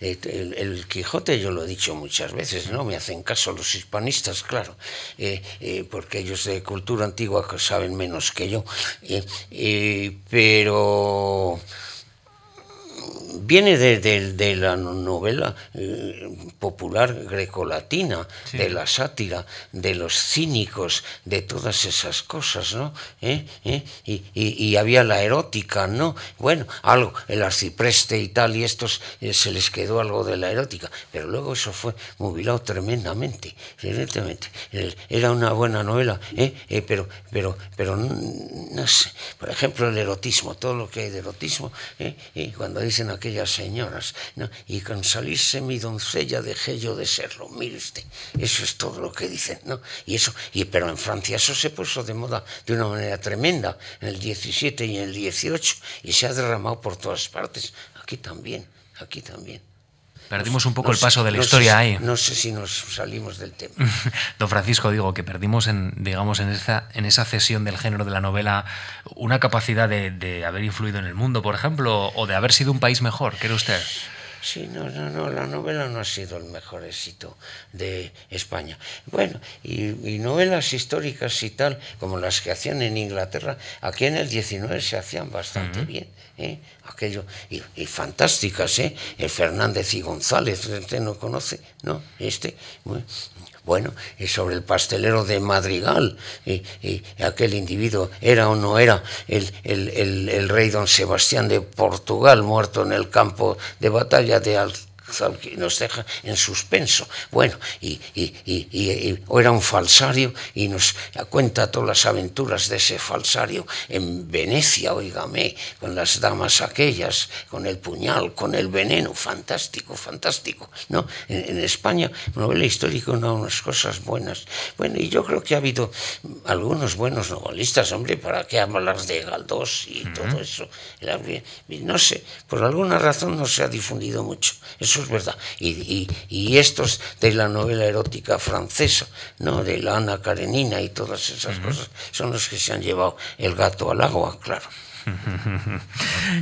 el, Quijote, yo lo he dicho muchas veces, no me hacen caso los hispanistas, claro, eh, eh, porque ellos de cultura antigua saben menos que yo, eh, pero viene de, la novela eh, popular grecolatina, de la sátira, de los cínicos, de todas esas cosas, ¿no? ¿Eh? ¿Eh? Y, había la erótica, ¿no? Bueno, algo, el arcipreste y tal, y estos se les quedó algo de la erótica, pero luego eso fue movilado tremendamente, evidentemente. Era una buena novela, pero, pero, pero no sé, por ejemplo, el erotismo, todo lo que hay de erotismo, cuando dicen señoras, ¿no? y con salirse mi doncella dejé yo de serlo, mire usted, eso es todo lo que dicen, ¿no? Y eso, y, pero en Francia eso se puso de moda de una manera tremenda, en el 17 y en el 18, y se ha derramado por todas partes, aquí también, aquí también. Perdimos un poco el paso de la historia ahí. No sé si nos salimos del tema. [LAUGHS] Don Francisco, digo que perdimos en, digamos, en esa, en esa cesión del género de la novela una capacidad de, de haber influido en el mundo, por ejemplo, o de haber sido un país mejor, ¿cree usted? Sí, no, no, no, la novela no ha sido el mejor éxito de España. Bueno, y, novelas históricas y tal, como las que hacían en Inglaterra, aquí en el 19 se hacían bastante bien. ¿eh? Aquello, y, fantásticas, ¿eh? El Fernández y González, ¿usted no conoce? ¿No? Este, bueno, y sobre el pastelero de Madrigal, y, aquel individuo era o no era el, el, rey don Sebastián de Portugal, muerto en el campo de batalla de nos deja en suspenso. Bueno, y, y, o era un falsario y nos cuenta todas las aventuras de ese falsario en Venecia, oígame, con las damas aquellas, con el puñal, con el veneno, fantástico, fantástico. ¿no? En, España, novela histórica, unas cosas buenas. Bueno, y yo creo que ha habido algunos buenos novelistas, hombre, ¿para qué hablar de Galdós y todo eso? No sé, por alguna razón no se ha difundido mucho, eso es verdad. Y, estos de la novela erótica francesa, ¿no? de la Ana Karenina y todas esas cosas, son los que se han llevado el gato al agua, claro. [LAUGHS]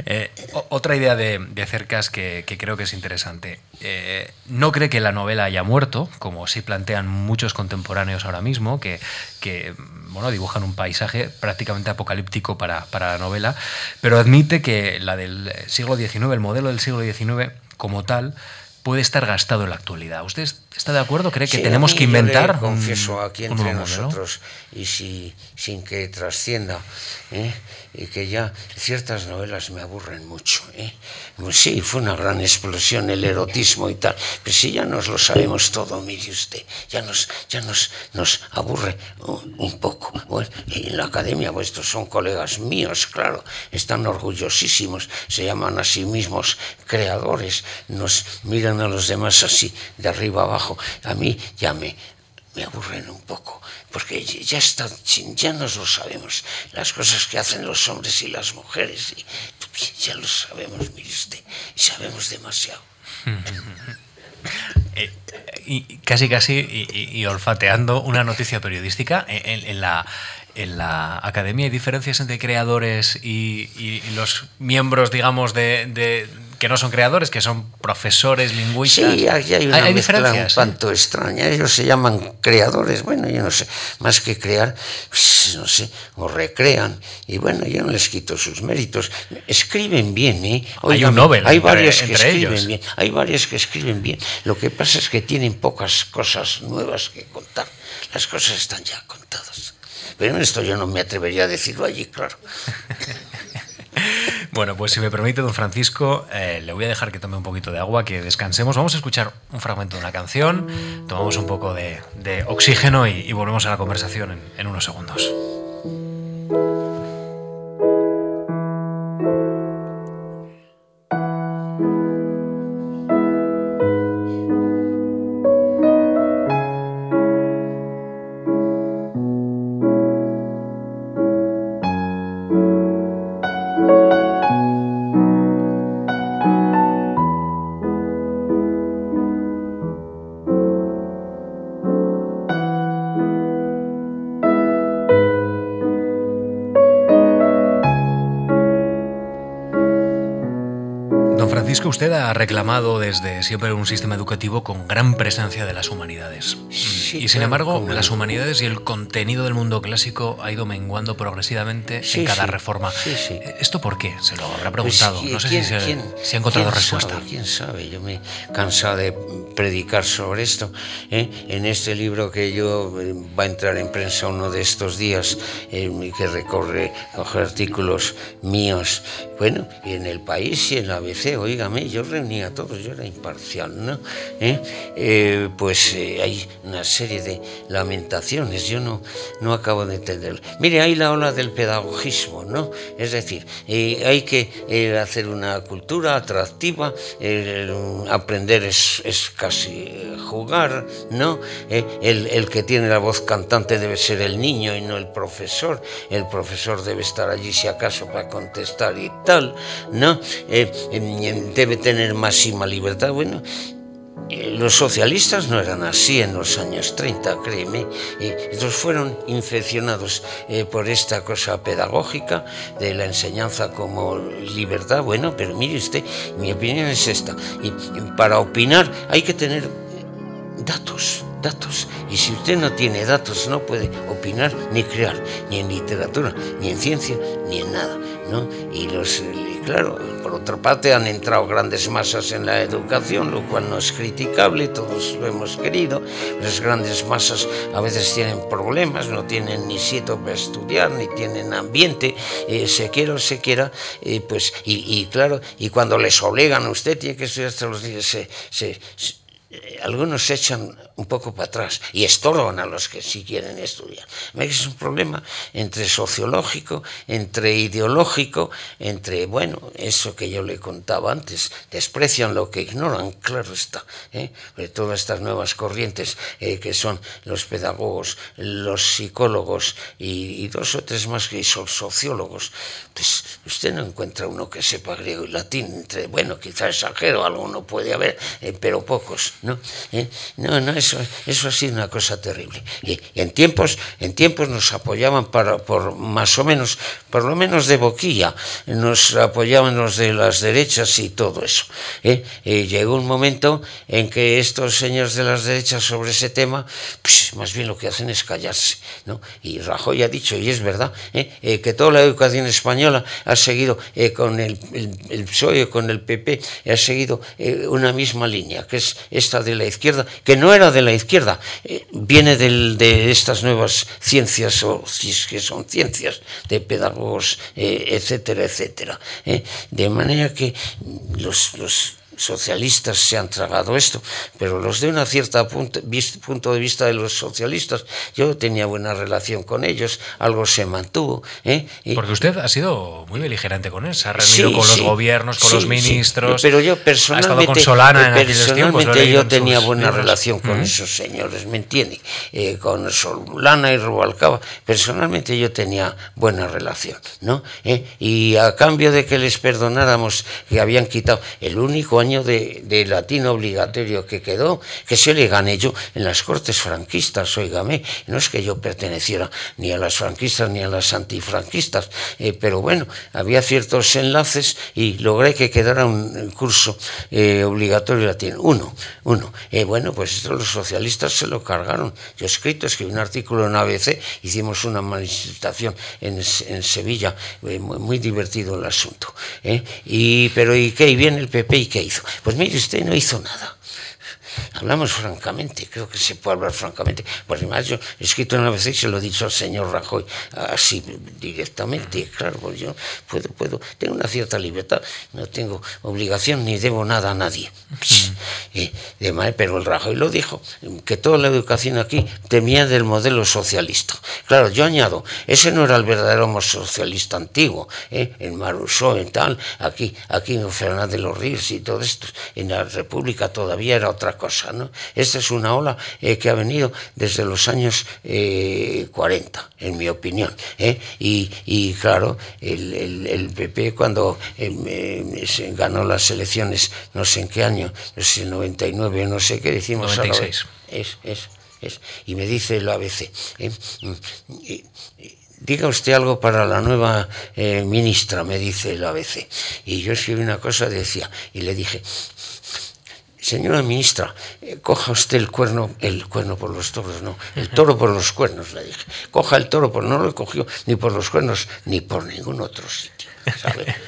Eh, otra idea de, Cercas que, creo que es interesante. Eh, no cree que la novela haya muerto, como sí plantean muchos contemporáneos ahora mismo, que, bueno, dibujan un paisaje prácticamente apocalíptico para, para, la novela, pero admite que la del siglo XIX, el modelo del siglo XIX como tal, puede estar gastado en la actualidad. ¿Usted está de acuerdo? ¿Cree que tenemos que inventar? Yo confieso aquí entre nosotros y si, sin que trascienda, ¿eh? Y que ya ciertas novelas me aburren mucho. ¿eh? Pues sí, fue una gran explosión el erotismo y tal, pero si ya nos lo sabemos todo, mire usted, ya nos, ya nos, nos aburre un, poco. En la academia, pues son colegas míos, claro, están orgullosísimos, se llaman a sí mismos creadores, nos miran a los demás así, de arriba abajo. A mí ya me, me aburren un poco, porque ya, está, ya nos lo sabemos, las cosas que hacen los hombres y las mujeres, y, [LAUGHS] ya lo sabemos, mire y sabemos demasiado. [LAUGHS] Eh, y casi casi y, olfateando una noticia periodística en, la en la academia hay diferencias entre creadores y, los miembros digamos de que no son creadores, que son profesores lingüistas. Sí, aquí hay una ¿Hay, mezcla un tanto extraña. Ellos se llaman creadores. Bueno, yo no sé, más que crear, pues, no sé, o recrean. Y bueno, yo no les quito sus méritos. Escriben bien, ¿eh? hay un Nobel hay varios que escriben bien. Hay varios que escriben bien. Lo que pasa es que tienen pocas cosas nuevas que contar. Las cosas están ya contadas. Pero esto yo no me atrevería a decirlo allí, claro. [LAUGHS] Bueno, pues si me permite, don Francisco, eh, le voy a dejar que tome un poquito de agua, que descansemos. Vamos a escuchar un fragmento de una canción, tomamos un poco de, oxígeno y, volvemos a la conversación en unos segundos. Reclamado desde siempre un sistema educativo con gran presencia de las humanidades. y sin embargo, las humanidades y el contenido del mundo clásico ha ido menguando progresivamente en cada reforma. ¿Esto por qué? Se lo habrá pues, preguntado. no sé si, se, ha encontrado respuesta. ¿Quién sabe? Yo me he cansado de predicar sobre esto. ¿eh? En este libro que yo eh, va a entrar en prensa uno de estos días, eh, que recorre los artículos míos, bueno, y en el país y en la ABC, oígame, yo reunía a todos, yo era imparcial, ¿no? ¿Eh? Eh, pues eh, hay una serie de lamentaciones, yo no, no acabo de entenderlo. Mire, hay la ola del pedagogismo, ¿no? Es decir, hay que hacer una cultura atractiva, aprender es, es, casi jugar, ¿no? El, el que tiene la voz cantante debe ser el niño y no el profesor, el profesor debe estar allí si acaso para contestar y ¿no? debe tener máxima libertad. Bueno, eh, los socialistas no eran así en los años 30, créeme. Estos fueron infeccionados eh, por esta cosa pedagógica de la enseñanza como libertad. Bueno, pero mire usted, mi opinión es esta. Y para opinar hay que tener datos, datos. Y si usted no tiene datos, no puede opinar ni crear, ni en literatura, ni en ciencia, ni en nada. ¿No? Y los claro, por otra parte han entrado grandes masas en la educación, lo cual no es criticable, todos lo hemos querido. Las grandes masas a veces tienen problemas, no tienen ni sitio para estudiar, ni tienen ambiente, eh, se quiera o se quiera, eh, pues, y, claro, y cuando les obligan, usted tiene que estudiar hasta los días, se, se eh, algunos se echan un poco para atrás y estorban a los que sí quieren estudiar. Es un problema entre sociológico, entre ideológico, entre, bueno, eso que yo le contaba antes, desprecian lo que ignoran, claro está, ¿eh? todas estas nuevas corrientes eh, que son los pedagogos, los psicólogos y, dos o tres más que son sociólogos, pues usted no encuentra uno que sepa griego y latín, entre, bueno, quizá exagero, alguno puede haber, pero pocos. ¿no? ¿Eh? No, no, eso, eso ha sido una cosa terrible. Y, en tiempos, en tiempos nos apoyaban para, por más o menos, por lo menos de boquilla, nos apoyaban los de las derechas y todo eso. ¿eh? llegó un momento en que estos señores de las derechas sobre ese tema, pues más bien lo que hacen es callarse, ¿no? Y Rajoy ha dicho, y es verdad, ¿eh? que toda la educación española ha seguido con el, el, el PSOE, con el PP, ha seguido una misma línea, que es esta de la izquierda, que no era de la izquierda, eh, viene de estas nuevas ciencias, o si es que son ciencias, de pedagogos, eh, etcétera, etcétera. Eh. De manera que los socialistas se han tragado esto, pero los de una cierta punto, de vista de los socialistas, yo tenía buena relación con ellos, algo se mantuvo. ¿eh? Porque usted ha sido muy beligerante con él, se ha reunido con los gobiernos, con los ministros, pero yo personalmente, con Solana en personalmente yo tenía buena relación con esos señores, ¿me entiende? Eh, con Solana y Rubalcaba, personalmente yo tenía buena relación, ¿no? ¿Eh? Y a cambio de que les perdonáramos que habían quitado el único año de, de, latín obligatorio que quedó, que se le gané yo en las cortes franquistas, oígame, no es que yo perteneciera ni a las franquistas ni a las antifranquistas, eh, pero bueno, había ciertos enlaces y logré que quedara un curso eh, obligatorio latín, uno, uno. Eh, bueno, pues esto los socialistas se lo cargaron. Yo he escrito, escribí un artículo en ABC, hicimos una manifestación en, en Sevilla, muy, muy, divertido el asunto. Y, pero ¿y qué? ¿Y viene el PP y qué hizo? Pues mire, usted no hizo nada. Hablamos francamente, creo que se puede hablar francamente. Pues además yo he escrito una vez y se lo he dicho al señor Rajoy, así directamente, claro, pues yo puedo, puedo, tengo una cierta libertad, no tengo obligación ni debo nada a nadie. Eh, pero el Rajoy lo dijo, que toda la educación aquí temía del modelo socialista. Claro, yo añado, ese no era el verdadero socialista antiguo, ¿eh? en Marusó, en tal, aquí, aquí en Fernández de los Ríos y todo esto, en la República todavía era otra cosa esta es una ola eh, que ha venido desde los años 40, eh, en mi opinión. ¿eh? Y, claro, el, PP cuando ganó las elecciones, no sé en qué año, no sé, 99, no sé qué decimos 96. es, es, es. Y me dice el ABC. diga usted algo para la nueva ministra, me dice el ABC. Y yo escribí una cosa, decía, y le dije, señora ministra, eh, coja usted el cuerno, el cuerno por los toros, no, el toro por los cuernos, le dije. Coja el toro, por no lo cogió ni por los cuernos ni por ningún otro sitio, ¿sabe? [LAUGHS]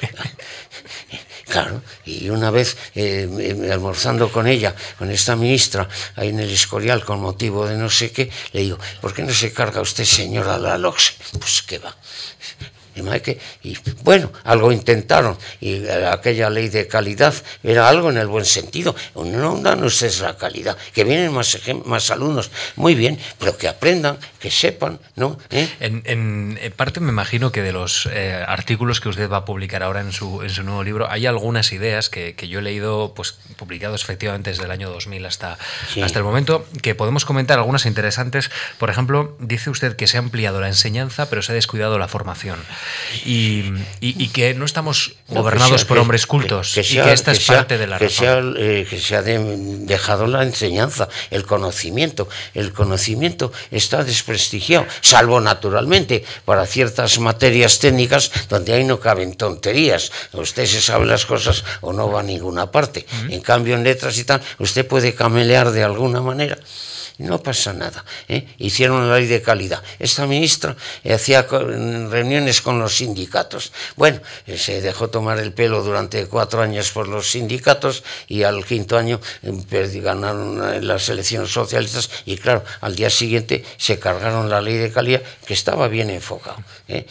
Claro, y una vez eh, almorzando con ella, con esta ministra, ahí en el Escorial, con motivo de no sé qué, le digo, ¿por qué no se carga usted, señora, la LOX? Pues qué va. Y bueno, algo intentaron, y aquella ley de calidad era algo en el buen sentido. No, no, es la calidad, que vienen más, más alumnos, muy bien, pero que aprendan, que sepan, ¿no? ¿Eh? En, parte me imagino que de los eh, artículos que usted va a publicar ahora en su, en su nuevo libro, hay algunas ideas que, que yo he leído, pues publicados efectivamente desde el año 2000 hasta, hasta el momento, que podemos comentar algunas interesantes. Por ejemplo, dice usted que se ha ampliado la enseñanza, pero se ha descuidado la formación y, que no estamos gobernados por hombres cultos y que esta es parte de la que eh, que se ha dejado la enseñanza, el conocimiento. El conocimiento está desprestigiado, salvo naturalmente para ciertas materias técnicas donde ahí no caben tonterías. Usted se sabe las cosas o no va a ninguna parte. En cambio, en letras y tal, usted puede camelear de alguna manera no pasa nada. ¿eh? Hicieron la ley de calidad. Esta ministra hacía reuniones con los sindicatos. Bueno, se dejó tomar el pelo durante cuatro años por los sindicatos y al quinto año ganaron las elecciones socialistas y claro, al día siguiente se cargaron la ley de calidad que estaba bien enfocado. ¿eh?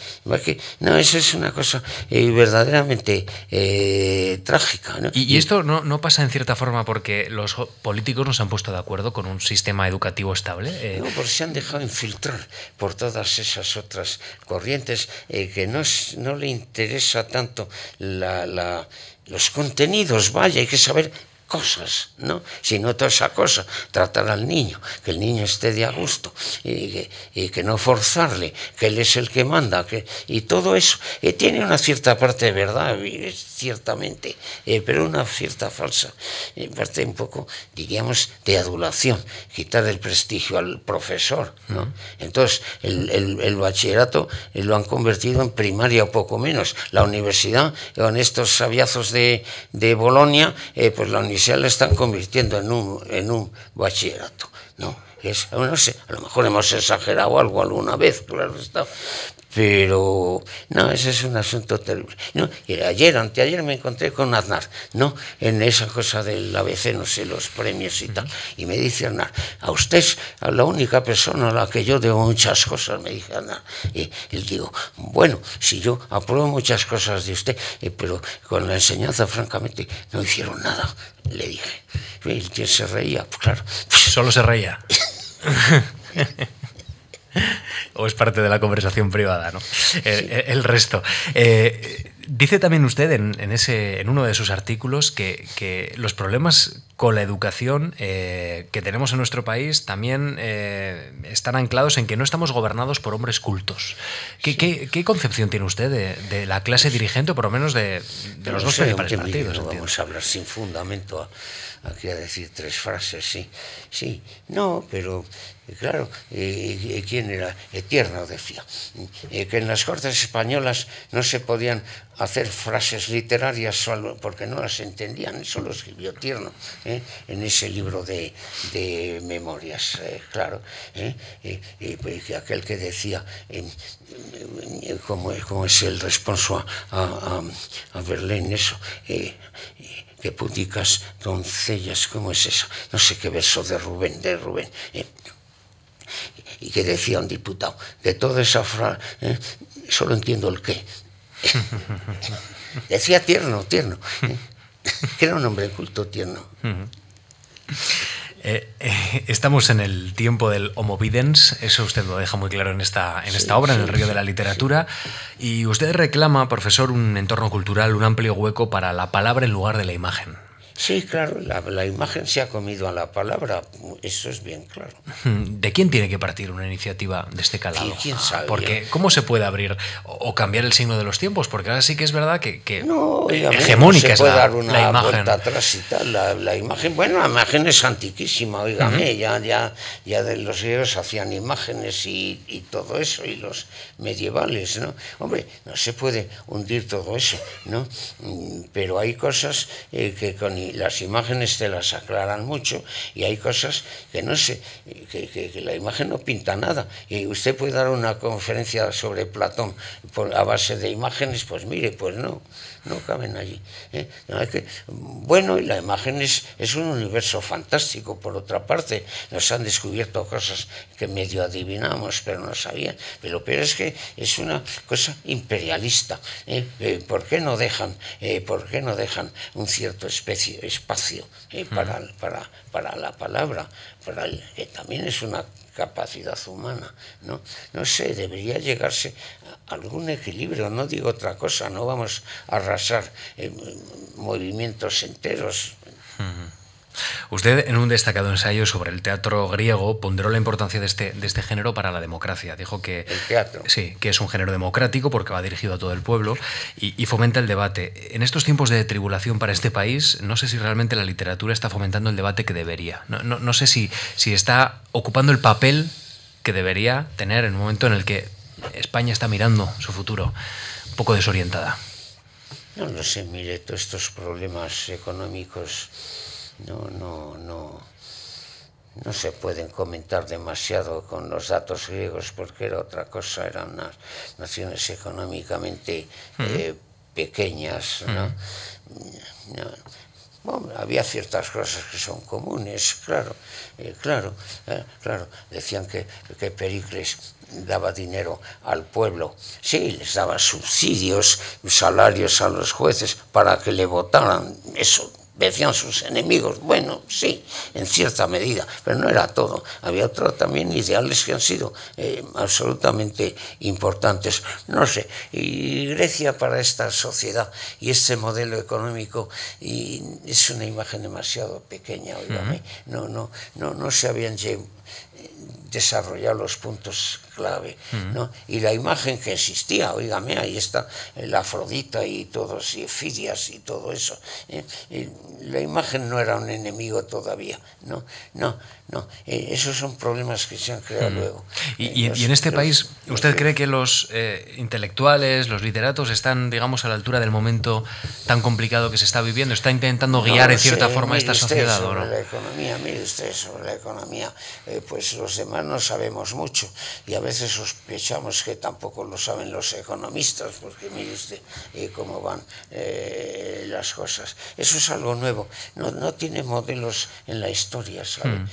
No, eso es una cosa eh, verdaderamente eh, trágica. ¿Y, esto no, no, pasa en cierta forma porque los políticos no se han puesto de acuerdo con un sistema educativo estable? No, porque se han dejado infiltrar por todas esas otras corrientes que no, no le interesa tanto la, la, los contenidos, vaya, hay que saber cosas, ¿no? Sino toda esa cosa, tratar al niño, que el niño esté de a gusto y que, no forzarle, que él es el que manda, que, y todo eso eh, tiene una cierta parte de verdad, ciertamente, eh, pero una cierta falsa, eh, parte un poco, diríamos, de adulación, quitar el prestigio al profesor, ¿no? Entonces, el, el, bachillerato lo han convertido en primaria o poco menos. La universidad, con estos sabiazos de, de Bolonia, pues la universidad se la están convirtiendo en un, en un bachillerato. ¿no? No sé, a lo mejor hemos exagerado algo alguna vez, claro está, pero no, ese es un asunto terrible. ¿no? Y ayer, anteayer me encontré con Aznar, ¿no? En esa cosa del ABC, no sé, los premios y tal. Y me dice Aznar, a usted es la única persona a la que yo debo muchas cosas, me dice Aznar. Y, él digo, bueno, si yo apruebo muchas cosas de usted, eh, pero con la enseñanza, francamente, no hicieron nada, le dije. Y tío se reía, pues claro. Solo se reía. [LAUGHS] o es parte de la conversación privada, ¿no? El, resto. Eh, dice también usted en, ese, en uno de sus artículos que, los problemas con la educación eh, que tenemos en nuestro país también eh, están anclados en que no estamos gobernados por hombres cultos. ¿Qué, concepción tiene usted de, la clase dirigente, o por lo menos de, los dos principales partidos? No vamos a hablar sin fundamento aquí a decir tres frases, sí. Sí, no, pero claro, ¿quién era? Tierno decía, que en las Cortes Españolas no se podían hacer frases literarias solo porque no las entendían, eso lo escribió Tierno ¿eh? en ese libro de, memorias, eh, claro, ¿eh? y, aquel que decía cómo, es el responso a, a, a Berlín, eso que puticas doncellas, ¿cómo es eso? No sé qué verso de Rubén, de Rubén. ¿eh? Y que decía un diputado, de toda esa frase, ¿eh? solo entiendo el qué. [LAUGHS] decía tierno, tierno. ¿eh? que era un hombre culto tierno. Eh, eh, estamos en el tiempo del homo videns, eso usted lo deja muy claro en esta, en esta obra, en el río de la literatura, y usted reclama, profesor, un entorno cultural, un amplio hueco para la palabra en lugar de la imagen. Sí, claro, la, imagen se ha comido a la palabra, eso es bien claro. [LAUGHS] ¿De quién tiene que partir una iniciativa de este calado? ¿Quién sabe? Porque, ¿cómo se puede abrir o cambiar el signo de los tiempos? Porque ahora sí que es verdad que, hegemónica es la, una imagen. atrás y tal, la, imagen, bueno, la imagen es antiquísima, oígame, ya, ya, ya de los griegos hacían imágenes y, y todo eso, y los medievales, ¿no? Hombre, no se puede hundir todo eso, ¿no? Mm, pero hay cosas eh, que con las imágenes te las aclaran mucho y hay cosas que no sé, que, la imagen no pinta nada. Y usted puede dar una conferencia sobre Platón a base de imágenes, pues mire, pues no no caben allí. ¿eh? que, bueno, y la imagen es, un universo fantástico, por otra parte, nos han descubierto cosas que medio adivinamos, pero no sabían. Pero peor es que es una cosa imperialista. ¿eh? Eh, ¿Por qué no dejan, por qué no dejan un cierto especie, espacio para, para, para la palabra? Para también es una capacidad humana. ¿no? no sé, debería llegarse a algún equilibrio, no digo otra cosa, no vamos a arrasar movimientos enteros. Usted, en un destacado ensayo sobre el teatro griego, ponderó la importancia de este, de este género para la democracia. Dijo que, el teatro. Sí, que es un género democrático porque va dirigido a todo el pueblo y, fomenta el debate. En estos tiempos de tribulación para este país, no sé si realmente la literatura está fomentando el debate que debería. No, no, sé si, si está ocupando el papel que debería tener en un momento en el que España está mirando su futuro un poco desorientada. No lo sé, mire, todos estos problemas económicos no, no, no, no se pueden comentar demasiado con los datos griegos porque era otra cosa, eran unas naciones económicamente eh, pequeñas, ¿no? había ciertas cosas que son comunes, claro, eh, claro, eh, claro. Decían que, que Pericles daba dinero al pueblo, sí, les daba subsidios, salarios a los jueces para que le votaran, eso decían sus enemigos. Bueno, sí, en cierta medida, pero no era todo. Había otros también ideales que han sido eh, absolutamente importantes. No sé, y Grecia para esta sociedad y este modelo económico y es una imagen demasiado pequeña, oígame. No, no, no, no se habían desarrollar los puntos clave, ¿no? Y la imagen que existía, oígame, ahí está la Afrodita y todos, y Fidias y todo eso. ¿eh? la imagen no era un enemigo todavía, ¿no? No, no, eh, esos son problemas que se han creado luego. Y, eh, en este país, ¿usted cree que los intelectuales, los literatos están, digamos, a la altura del momento tan complicado que se está viviendo? ¿Está intentando guiar en cierta forma esta sociedad? ¿o no? la economía, mire usted sobre la economía, pues los demás no sabemos mucho y a veces sospechamos que tampoco lo saben los economistas, porque mire usted eh, cómo van eh, las cosas. Eso es algo nuevo, no, no tiene modelos en la historia, ¿sabe? Mm.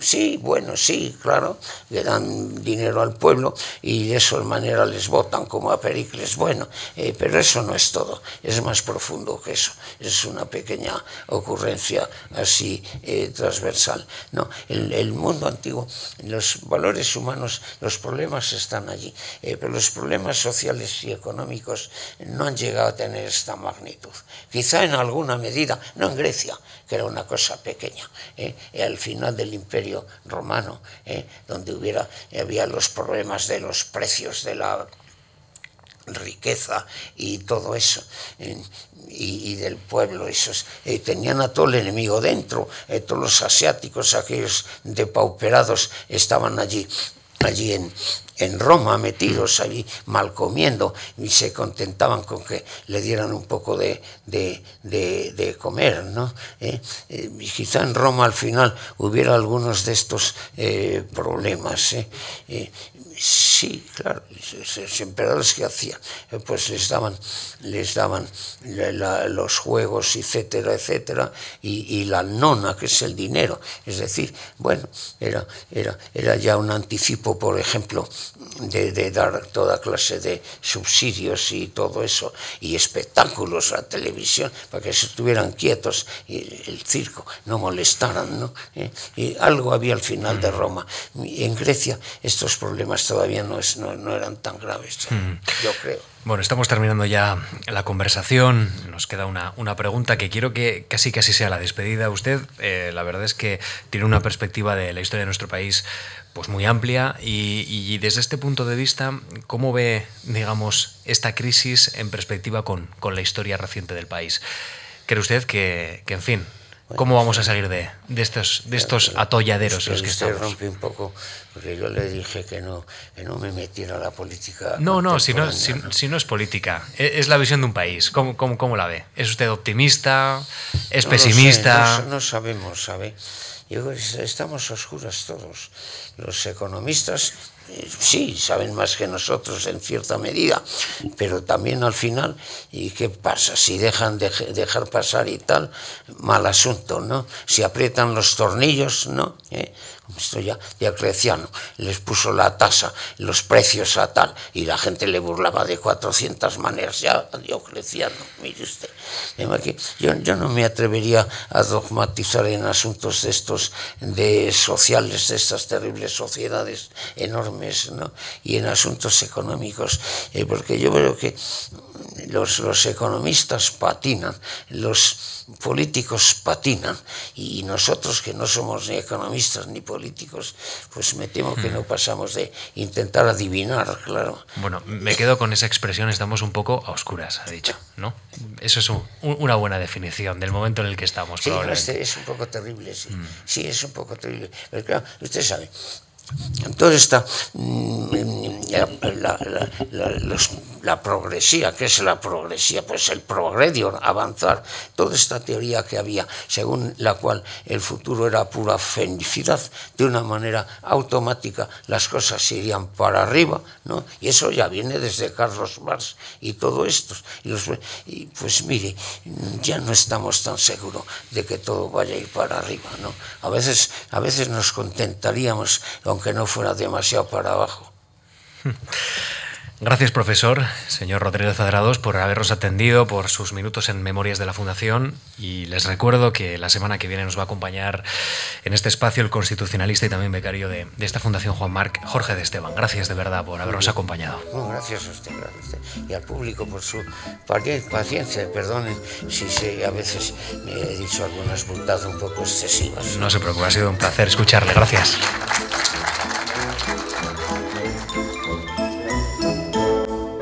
Sí, bueno, sí, claro, le dan dinero al pueblo y de esa manera les votan como a Pericles. Bueno, eh, pero eso no es todo, es más profundo que eso. Es una pequeña ocurrencia así eh, transversal. No, el, el, mundo antiguo, los valores humanos, los problemas están allí, eh, pero los problemas sociales y económicos no han llegado a tener esta magnitud. Quizá en alguna medida, no en Grecia, que era una cosa pequeña, al final del Imperio Romano, ¿eh? donde hubiera, había los problemas de los precios de la riqueza y todo eso, y, del pueblo, esos, eh, tenían a todo el enemigo dentro, eh, todos los asiáticos, aquellos depauperados, estaban allí allí en, en Roma metidos allí mal comiendo y se contentaban con que le dieran un poco de, de, de, comer, ¿no? ¿Eh? Eh, quizá en Roma al final hubiera algunos de estos eh, problemas. Sí, claro, los emperadores que hacían, pues les daban, les daban los juegos, etcétera, etcétera, y, la nona, que es el dinero. Es decir, bueno, era, era, era ya un anticipo, por ejemplo, de, dar toda clase de subsidios y todo eso, y espectáculos a televisión, para que se estuvieran quietos y el circo no molestaran, ¿no? Y algo había al final de Roma. en Grecia estos problemas todavía no, es, no, no eran tan graves, mm. yo creo. Bueno, estamos terminando ya la conversación. Nos queda una, una, pregunta que quiero que casi casi sea la despedida. Usted, eh, la verdad es que tiene una perspectiva de la historia de nuestro país pues muy amplia y, y, desde este punto de vista, ¿cómo ve, digamos, esta crisis en perspectiva con, con la historia reciente del país? ¿Cree usted que, que en fin, ¿Cómo vamos a salir de, de estos, de estos atolladeros en los que estamos? rompe un poco, porque yo le dije que no, que no me metiera a la política. No, no si, no, si, si, no es política, e, es la visión de un país. ¿Cómo, cómo, cómo la ve? ¿Es usted optimista? ¿Es pesimista? no, no, sabemos, ¿sabe? Yo, estamos oscuras todos. Los economistas sí, saben más que nosotros en cierta medida, pero también al final, ¿y qué pasa? Si dejan de dejar pasar y tal, mal asunto, ¿no? Si aprietan los tornillos, ¿no? ¿Eh? Esto ya Diocleciano, les puso la tasa, los precios a tal, y la gente le burlaba de 400 maneras, ya Diocleciano, mire usted. Yo, yo no me atrevería a dogmatizar en asuntos de estos, de sociales, de estas terribles sociedades enormes, ¿no? y en asuntos económicos, eh, porque yo veo que los, los economistas patinan, los políticos patinan y nosotros que no somos ni economistas ni políticos, pues me temo que no hmm. pasamos de intentar adivinar, claro. Bueno, me quedo con esa expresión, estamos un poco a oscuras, ha dicho, ¿no? Eso es una buena definición del momento en el que estamos. Sí, este es un poco terrible, sí. Hmm. Sí, es un poco terrible. Pero claro, usted sabe, toda esta, mm, los la progresía. ¿Qué es la progresía? Pues el progredio, avanzar. Toda esta teoría que había, según la cual el futuro era pura felicidad, de una manera automática las cosas irían para arriba, ¿no? Y eso ya viene desde Carlos Marx y todo esto. Y, y pues mire, ya no estamos tan seguros de que todo vaya a ir para arriba, ¿no? A veces, a veces nos contentaríamos, aunque no fuera demasiado para abajo. [LAUGHS] Gracias, profesor, señor Rodríguez Adrados, por habernos atendido, por sus minutos en Memorias de la Fundación. Y les recuerdo que la semana que viene nos va a acompañar en este espacio el constitucionalista y también becario de, esta Fundación Juan Marc, Jorge de Esteban. Gracias de verdad por habernos acompañado. gracias a usted, y al público por su paciencia. Perdonen si a veces me he dicho algunas burdadas un poco excesivas. No se preocupe, ha sido un placer escucharle. Gracias.